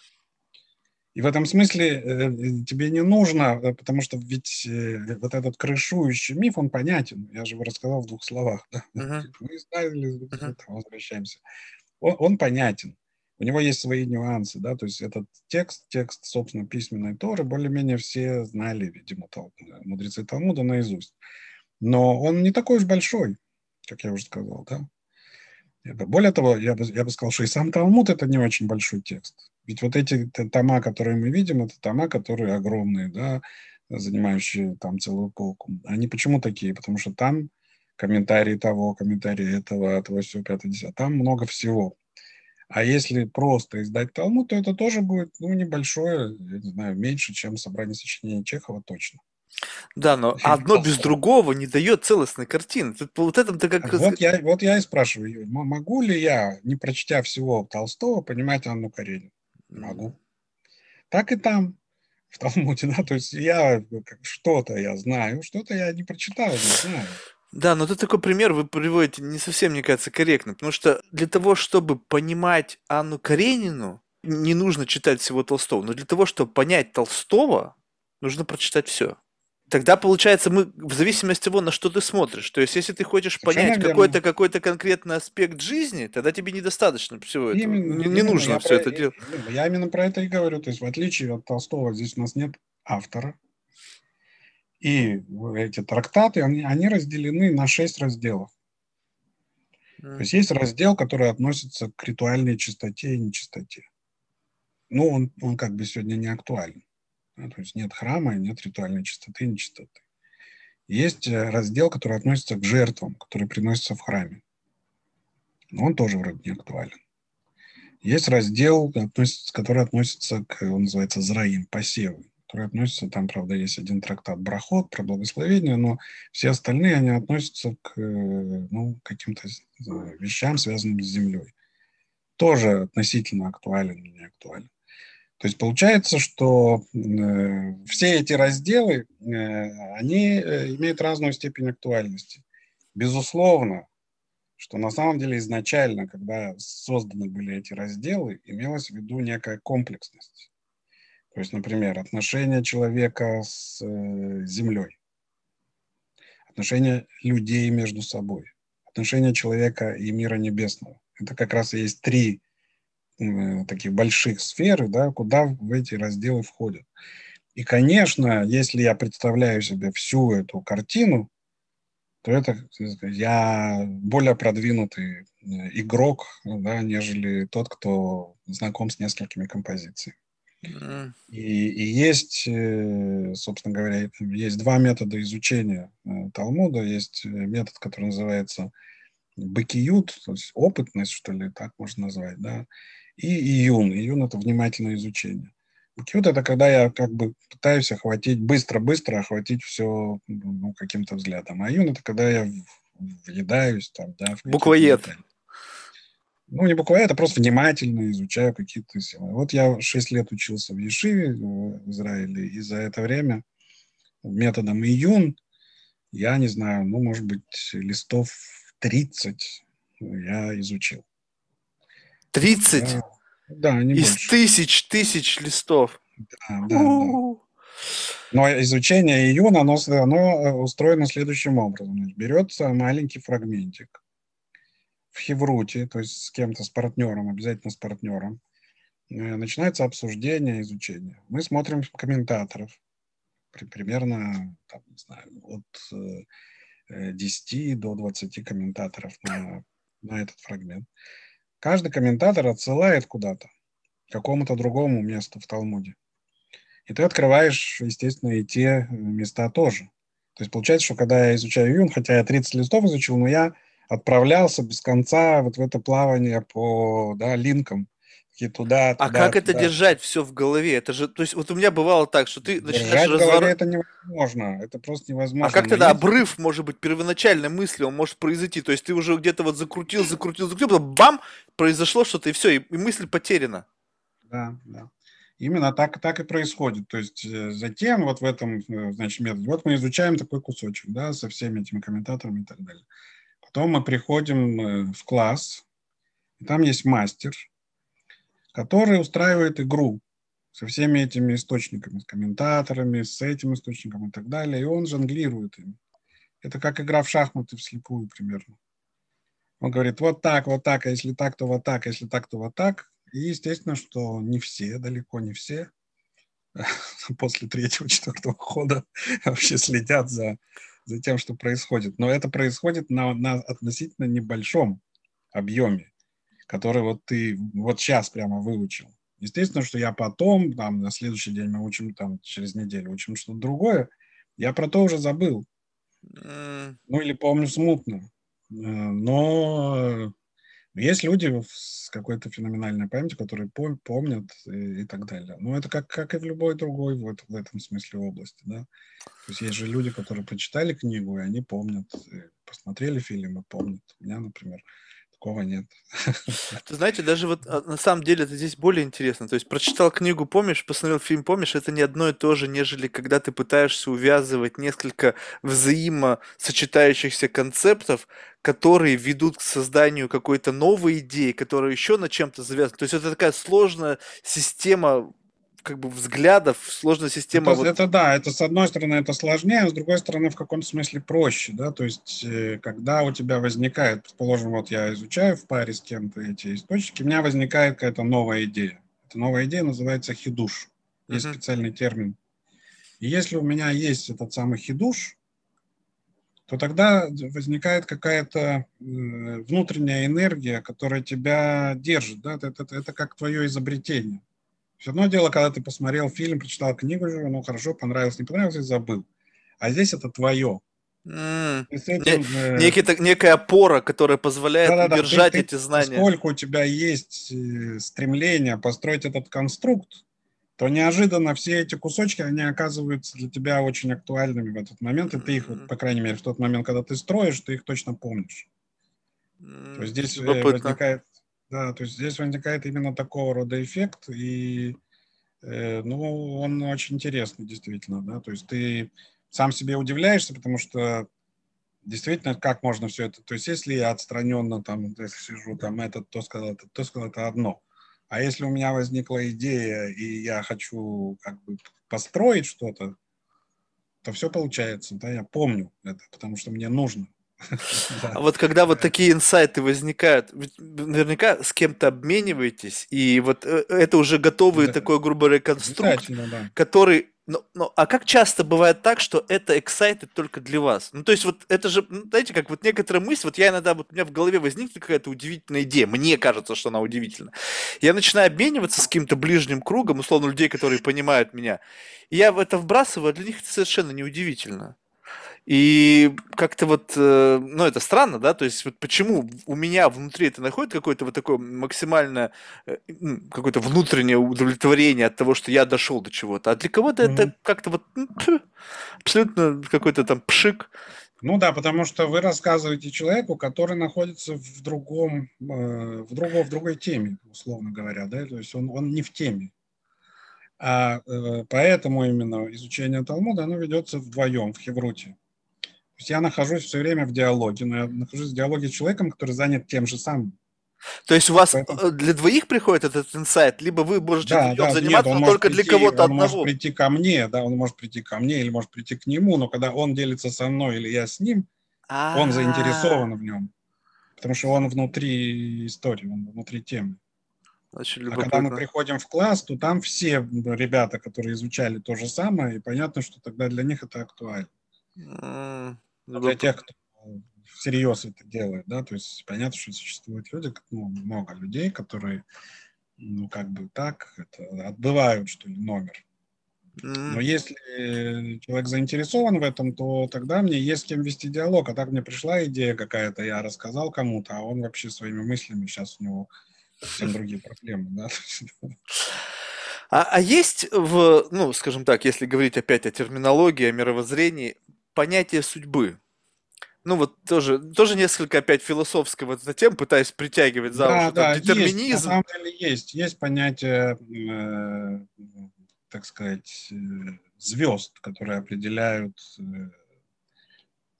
И в этом смысле э, тебе не нужно, э, потому что ведь э, вот этот крышующий миф, он понятен. Я же его рассказал в двух словах. Да?
Мгм.
Мы
Мгм.
там, возвращаемся. Он, он понятен. У него есть свои нюансы, да, то есть этот текст, текст, собственно, письменной Торы, более-менее все знали, видимо, Тал- мудрецы Талмуда наизусть. Но он не такой уж большой, как я уже сказал, да. Более того, я бы, я бы сказал, что и сам Талмуд это не очень большой текст. Ведь вот эти тома, которые мы видим, это тома, которые огромные, да, занимающие там целую полку. Они почему такие? Потому что там комментарии того, комментарии этого, того, всего, пятого, десятого. Там много всего. А если просто издать Талмуд, то это тоже будет, ну, небольшое, я не знаю, меньше, чем собрание сочинений Чехова точно.
Да, но <laughs> одно без другого не дает целостной картины. Тут вот этом-то как.
Вот я, вот я и спрашиваю, могу ли я, не прочтя всего Толстого, понимать Анну Каренину? Могу. Так и там, в Талмуде, <laughs> да, то есть я что-то я знаю, что-то я не прочитал, не знаю.
Да, но тут такой пример вы приводите не совсем, мне кажется, корректно, потому что для того, чтобы понимать Анну Каренину, не нужно читать всего Толстого, но для того, чтобы понять Толстого, нужно прочитать все. Тогда, получается, мы в зависимости от того, на что ты смотришь. То есть, если ты хочешь
Совершенно
понять какой-то какой-то конкретный аспект жизни, тогда тебе недостаточно всего этого.
Именно-
не, не нужно все
про-
это делать.
Я именно про это и говорю. То есть, в отличие от Толстого, здесь у нас нет автора. И эти трактаты, они, они разделены на шесть разделов. То есть есть раздел, который относится к ритуальной чистоте и нечистоте. Ну, он, он как бы сегодня не актуален. Да? То есть нет храма, нет ритуальной чистоты и нечистоты. Есть э, раздел, который относится к жертвам, которые приносятся в храме. Но он тоже вроде не актуален. Есть раздел, который относится к, он называется Зраим, посевы, который относится, там, правда, есть один трактат Брахот про благословение, но все остальные, они относятся к э, ну, каким-то вещам, связанным с землей. Тоже относительно актуален не актуален. То есть получается, что э, все эти разделы, э, они э, имеют разную степень актуальности. Безусловно, что на самом деле изначально, когда созданы были эти разделы, имелась в виду некая комплексность. То есть, например, отношения человека с э, землей, отношения людей между собой, отношения человека и мира небесного. Это как раз и есть три э, таких больших сферы, да, куда в эти разделы входят. И, конечно, если я представляю себе всю эту картину, то это я более продвинутый э, игрок, да, нежели тот, кто знаком с несколькими композициями. И, и есть, э, собственно говоря, есть два метода изучения э, Талмуда. Есть метод, который называется бакиют, то есть опытность, что ли, так можно назвать, да, и июн. Июн – это внимательное изучение. Бакиют – это когда я как бы пытаюсь охватить, быстро-быстро охватить все ну, каким-то взглядом. А июн – это когда я въедаюсь там, да.
Буквоед.
Ну, не буквоед, а просто внимательно изучаю какие-то силы. Вот я 6 лет учился в Ешиве в Израиле, и за это время методом июн я не знаю, ну, может быть, листов 30 я изучил.
30? Да,
да не
Из
больше.
тысяч, тысяч листов.
Да, да, да. Но изучение июна, оно, оно э, устроено следующим образом. Берется маленький фрагментик в Хевруте, то есть с кем-то, с партнером, обязательно с партнером. Э, начинается обсуждение, изучение. Мы смотрим комментаторов, примерно, там, не знаю, от 10 э, до 20 комментаторов на, на этот фрагмент. Каждый комментатор отсылает куда-то, к какому-то другому месту в Талмуде. И ты открываешь, естественно, и те места тоже. То есть получается, что когда я изучаю Юн, хотя я 30 листов изучил, но я отправлялся без конца вот в это плавание по да, линкам и туда,
туда. А как туда. это держать все в голове? Это же, то есть, вот у меня бывало так, что ты
держать начинаешь в голове это невозможно, это просто невозможно.
А как тогда обрыв, может быть, первоначальной мысли, он может произойти? То есть ты уже где-то вот закрутил, закрутил, закрутил, потом бам, произошло что-то, и все, и, и мысль потеряна.
Да, да. Именно так, так и происходит. То есть э, затем вот в этом, э, значит, методе, вот мы изучаем такой кусочек, да, со всеми этими комментаторами и так далее. Потом мы приходим э, в класс, и там есть мастер, который устраивает игру со всеми этими источниками, с комментаторами, с этим источником и так далее, и он жонглирует им. Это как игра в шахматы вслепую примерно. Он говорит, вот так, вот так, а если так, то вот так, а если так, то вот так. И естественно, что не все, далеко не все, <laughs> после третьего, четвертого хода <laughs> вообще следят за, за тем, что происходит. Но это происходит на, на относительно небольшом объеме который вот ты вот сейчас прямо выучил. Естественно, что я потом, там, на следующий день мы учим, там, через неделю учим что-то другое, я про то уже забыл. Ну, или помню смутно. Э, но есть люди с какой-то феноменальной памятью, которые помнят и, и так далее. Но это как, как и в любой другой вот, в этом смысле области. Да? То есть есть же люди, которые прочитали книгу, и они помнят, и посмотрели фильм и помнят. У меня, например, такого нет. <laughs>
Ты знаете, даже вот а, на самом деле это здесь более интересно. То есть прочитал книгу, помнишь, посмотрел фильм, помнишь, это не одно и то же, нежели когда ты пытаешься увязывать несколько взаимосочетающихся концептов, которые ведут к созданию какой-то новой идеи, которая еще на чем-то завязана. То есть это такая сложная система как бы взглядов, сложная система.
Это, вот... это да, это с одной стороны это сложнее, а с другой стороны в каком-то смысле проще, да, то есть э, когда у тебя возникает, предположим, вот я изучаю в паре с кем-то эти источники, у меня возникает какая-то новая идея. Эта новая идея называется хидуш, есть uh-huh. специальный термин. И если у меня есть этот самый хидуш, то тогда возникает какая-то э, внутренняя энергия, которая тебя держит. Да? Это, это, это как твое изобретение. Все одно дело, когда ты посмотрел фильм, прочитал книгу, ну хорошо, понравилось, не понравилось, и забыл. А здесь это твое.
Mm. Этим, э... Некий, некая опора, которая позволяет да, да, удержать ты, эти знания.
Поскольку у тебя есть э, стремление построить этот конструкт, то неожиданно все эти кусочки, они оказываются для тебя очень актуальными в этот момент, и ты их, вот, по крайней мере, в тот момент, когда ты строишь, ты их точно помнишь. То есть здесь э, Любопытно. возникает, да, то есть здесь возникает именно такого рода эффект, и э, ну, он очень интересный, действительно, да, то есть ты сам себе удивляешься, потому что действительно, как можно все это, то есть если я отстраненно там, если сижу, там, этот, то сказал, это, то сказал, это одно, а если у меня возникла идея, и я хочу как бы построить что-то, то все получается. Да, я помню это, потому что мне нужно. <laughs>
А вот когда вот такие инсайты возникают, наверняка с кем-то обмениваетесь, и вот э, это уже готовый такой, грубо говоря, конструкт, который ну, ну, а как часто бывает так, что это excited только для вас? Ну, то есть вот это же, ну, знаете, как вот некоторая мысль, вот я иногда, вот у меня в голове возникнет какая-то удивительная идея, мне кажется, что она удивительна. Я начинаю обмениваться с каким-то ближним кругом, условно, людей, которые понимают меня, и я это вбрасываю, а для них это совершенно неудивительно. И как-то вот, э, ну, это странно, да, то есть вот почему у меня внутри это находит какое-то вот такое максимальное, э, какое-то внутреннее удовлетворение от того, что я дошел до чего-то, а для кого-то mm-hmm. это как-то вот ну, абсолютно какой-то там пшик.
Ну да, потому что вы рассказываете человеку, который находится в другом, э, в, другом, в другой теме, условно говоря, да, то есть он, он не в теме. А поэтому именно изучение Талмуда, оно ведется вдвоем, в Хевруте. Есть я нахожусь все время в диалоге, но я нахожусь в диалоге с человеком, который занят тем же самым.
То есть у вас Поэтому... Э, для двоих приходит этот инсайт, либо вы можете да, да, заниматься, нет, но только прийти, для кого-то
он
одного.
Он может прийти ко мне, да, он может прийти ко мне или может прийти к нему, но когда он делится со мной или я с ним, А-а-а. он заинтересован в нем, потому что он внутри истории, он внутри темы. Очень а когда мы приходим в класс, то там все ребята, которые изучали то же самое, и понятно, что тогда для них это актуально. Ну, для тех, кто всерьез это делает, да, то есть понятно, что существуют люди, ну, много людей, которые, ну, как бы так, это, отбывают, что ли, номер. Но если человек заинтересован в этом, то тогда мне есть с кем вести диалог. А так мне пришла идея какая-то, я рассказал кому-то, а он вообще своими мыслями, сейчас у него совсем другие проблемы. Да?
А, а есть в, ну, скажем так, если говорить опять о терминологии, о мировоззрении, понятие судьбы. Ну вот тоже, тоже несколько опять философского затем пытаясь притягивать за да, уши, да, там, детерминизм. Есть,
на самом деле есть. Есть понятие, э, так сказать, э, звезд, которые определяют э,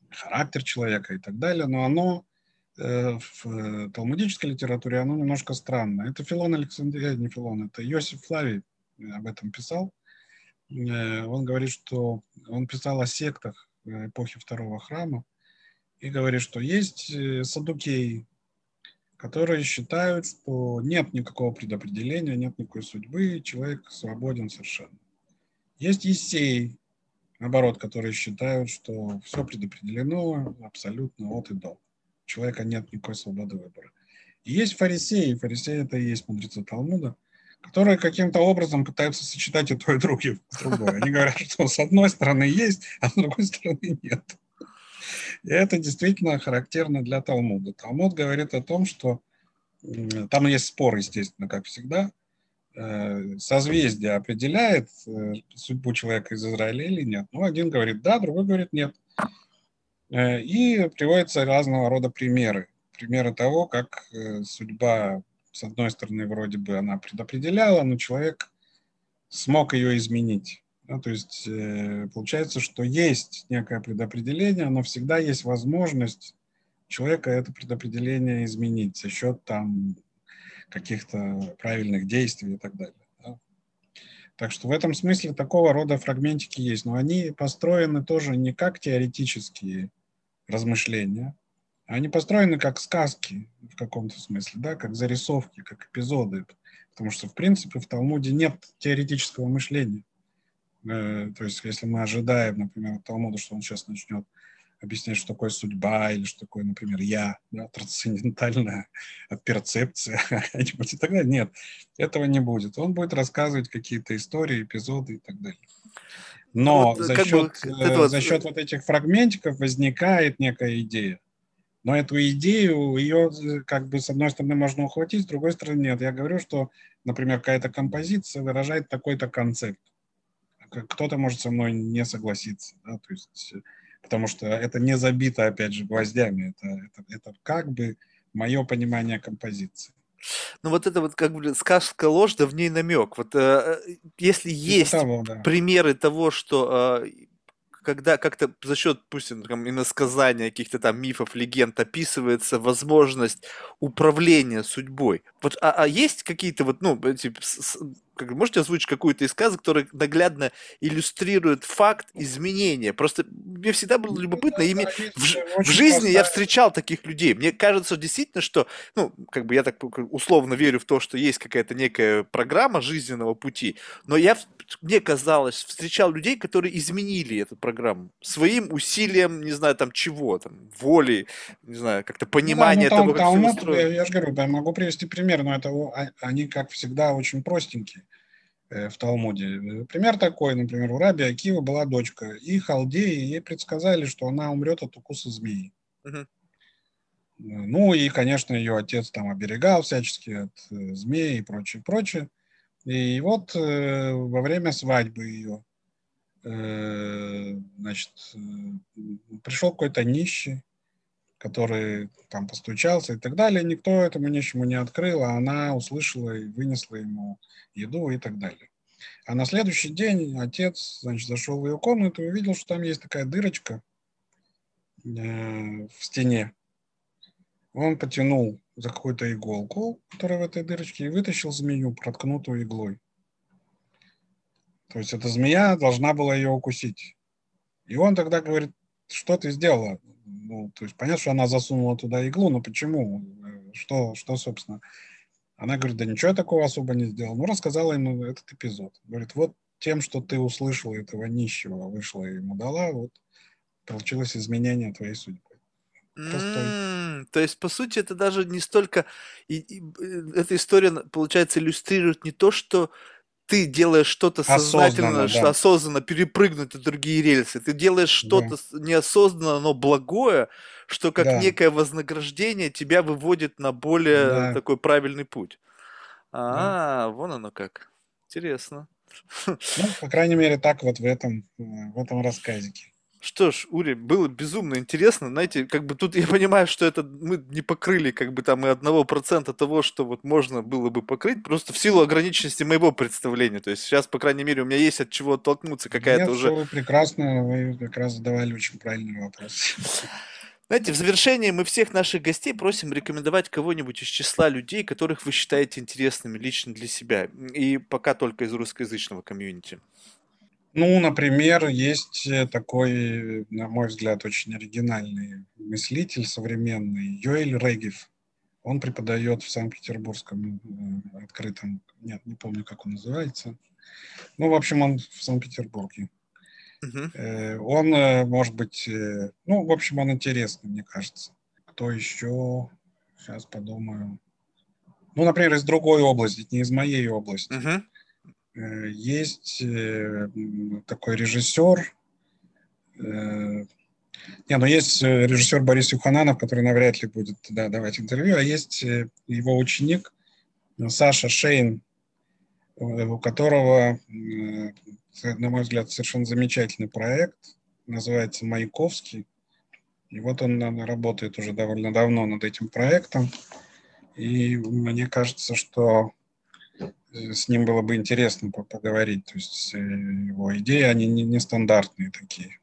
характер человека и так далее, но оно э, в талмудической литературе оно немножко странно. Это Филон Александрия, не Филон, это Иосиф Флавий об этом писал. Он говорит, что он писал о сектах эпохи второго храма, и говорит, что есть э, садукеи, которые считают, что нет никакого предопределения, нет никакой судьбы, человек свободен совершенно. Есть есеи, наоборот, которые считают, что все предопределено абсолютно от и до. У человека нет никакой свободы выбора. И есть фарисеи, фарисеи это и есть мудрецы Талмуда, которые каким-то образом пытаются сочетать и то, и другое. Они говорят, что с одной стороны есть, а с другой стороны нет. И это действительно характерно для Талмуда. Талмуд говорит о том, что там есть спор, естественно, как всегда. Э, созвездие определяет э, судьбу человека из Израиля или нет. Ну, один говорит да, другой говорит нет. Э, и приводятся разного рода примеры. Примеры того, как судьба с одной стороны, вроде бы она предопределяла, но человек смог ее изменить. Да, то есть э, получается, что есть некое предопределение, но всегда есть возможность человека это предопределение изменить за счет там каких-то правильных действий и так далее. Да. Так что в этом смысле такого рода фрагментики есть, но они построены тоже не как теоретические размышления, они построены как сказки в каком-то смысле, да, как зарисовки, как эпизоды. Потому что, в принципе, в Талмуде нет теоретического мышления. Э, то есть, если мы ожидаем, например, от Талмуда, что он сейчас начнет объяснять, что такое судьба, или что такое, например, я, да, трансцендентальная <laughs> перцепция, <laughs> и так далее. Нет, этого не будет. Он будет рассказывать какие-то истории, эпизоды и так далее. Но вот, за, счет, бы, э, за счет вот этих фрагментиков возникает некая идея. Но эту идею, ее как бы с одной стороны можно ухватить, с другой стороны нет. Я говорю, что, например, какая-то композиция выражает такой-то концепт. Кто-то может со мной не согласиться, да, то есть, потому что это не забито, опять же, гвоздями. Это, это, это как бы мое понимание композиции.
Ну вот это вот как бы сказка ложь, да в ней намек. Вот э, э если есть того, да. примеры того, что э, когда как-то за счет, пусть там, иносказания каких-то там мифов, легенд описывается возможность управления судьбой. Вот, а, а есть какие-то вот, ну, эти как, можете озвучить какую-то из сказок, которая наглядно иллюстрирует факт изменения? Просто мне всегда было любопытно, да, ими в, в жизни я встречал таких людей. Мне кажется действительно, что, ну, как бы я так условно верю в то, что есть какая-то некая программа жизненного пути, но я, мне казалось, встречал людей, которые изменили эту программу своим усилием, не знаю, там чего, там, воли, не знаю, как-то понимание ну, да, ну, там,
того, как все я, я же говорю, да, могу привести пример, но это а, они, как всегда, очень простенькие. Э, в Талмуде. Пример такой, например, у Раби Акива была дочка, и халдеи ей предсказали, что она умрет от укуса змеи. Uh-huh. Ну и, конечно, ее отец там оберегал всячески от э, змеи и прочее, прочее. И вот э, во время свадьбы ее, э, значит, э, пришел какой-то нищий, который там постучался и так далее. Никто этому нищему не открыл, а она услышала и вынесла ему еду и так далее. А на следующий день отец, значит, зашел в ее комнату и увидел, что там есть такая дырочка э, в стене. Он потянул за какую-то иголку, которая в этой дырочке, и вытащил змею, проткнутую иглой. То есть эта змея должна была ее укусить. И он тогда говорит, что ты сделала? Ну, то есть понятно, что она засунула туда иглу, но почему? Что, что собственно? Она говорит, да ничего я такого особо не сделал. Ну, рассказала ему этот эпизод. Говорит, вот тем, что ты услышал этого нищего, вышла и ему дала, вот получилось изменение твоей судьбы.
То есть, по сути, это даже не столько... И, и, э, эта история, получается, иллюстрирует не то, что ты делаешь что-то сознательно, осознанно, да. осознанно перепрыгнуть на другие рельсы. Ты делаешь что-то да. неосознанно, но благое, что как да. некое вознаграждение тебя выводит на более да. такой правильный путь. А, да. вон оно как. Интересно.
Ну, по крайней мере, так вот в этом, э, в этом рассказике.
Что ж, Ури, было безумно интересно. Знаете, как бы тут <laughs> я понимаю, что это мы не покрыли как бы там и одного процента того, что вот можно было бы покрыть, просто в силу ограниченности моего представления. То есть сейчас, по крайней мере, у меня есть от чего оттолкнуться какая-то уже...
Вы прекрасно, вы как раз задавали очень правильный вопрос.
Знаете, в завершении мы всех наших гостей просим рекомендовать кого-нибудь из числа людей, которых вы считаете интересными лично для себя. И пока только из русскоязычного комьюнити.
Ну, например, есть э, такой, на мой взгляд, очень оригинальный мыслитель современный, Йоэль Регев. Он преподает в Санкт-Петербургском э, открытом, нет, не помню, как он называется. Ну, в общем, он в Санкт-Петербурге. Uh-huh. Он, может быть, ну, в общем, он интересный, мне кажется. Кто еще? Сейчас подумаю. Ну, например, из другой области, не из моей области. Uh-huh. Э, есть э, такой режиссер, э, не, ну есть режиссер Борис Юхананов, который навряд ли будет да, давать интервью, а есть его ученик Саша Шейн, у которого, на мой взгляд, совершенно замечательный проект, называется «Маяковский». И вот он работает уже довольно давно над этим проектом. И мне кажется, что с ним было бы интересно поговорить. То есть э, его идеи, они не, нестандартные такие.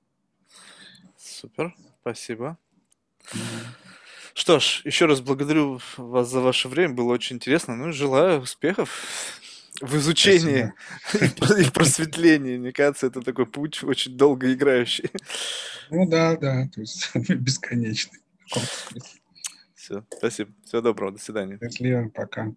Супер, спасибо. Что ж, еще раз благодарю вас за ваше время, было очень интересно. Ну, желаю успехов в изучении <laughs> и в просветлении. Мне кажется, это такой путь очень долго играющий.
Ну да, да, то есть <laughs> бесконечный.
Все, спасибо. Всего доброго, до свидания.
Счастливо, пока.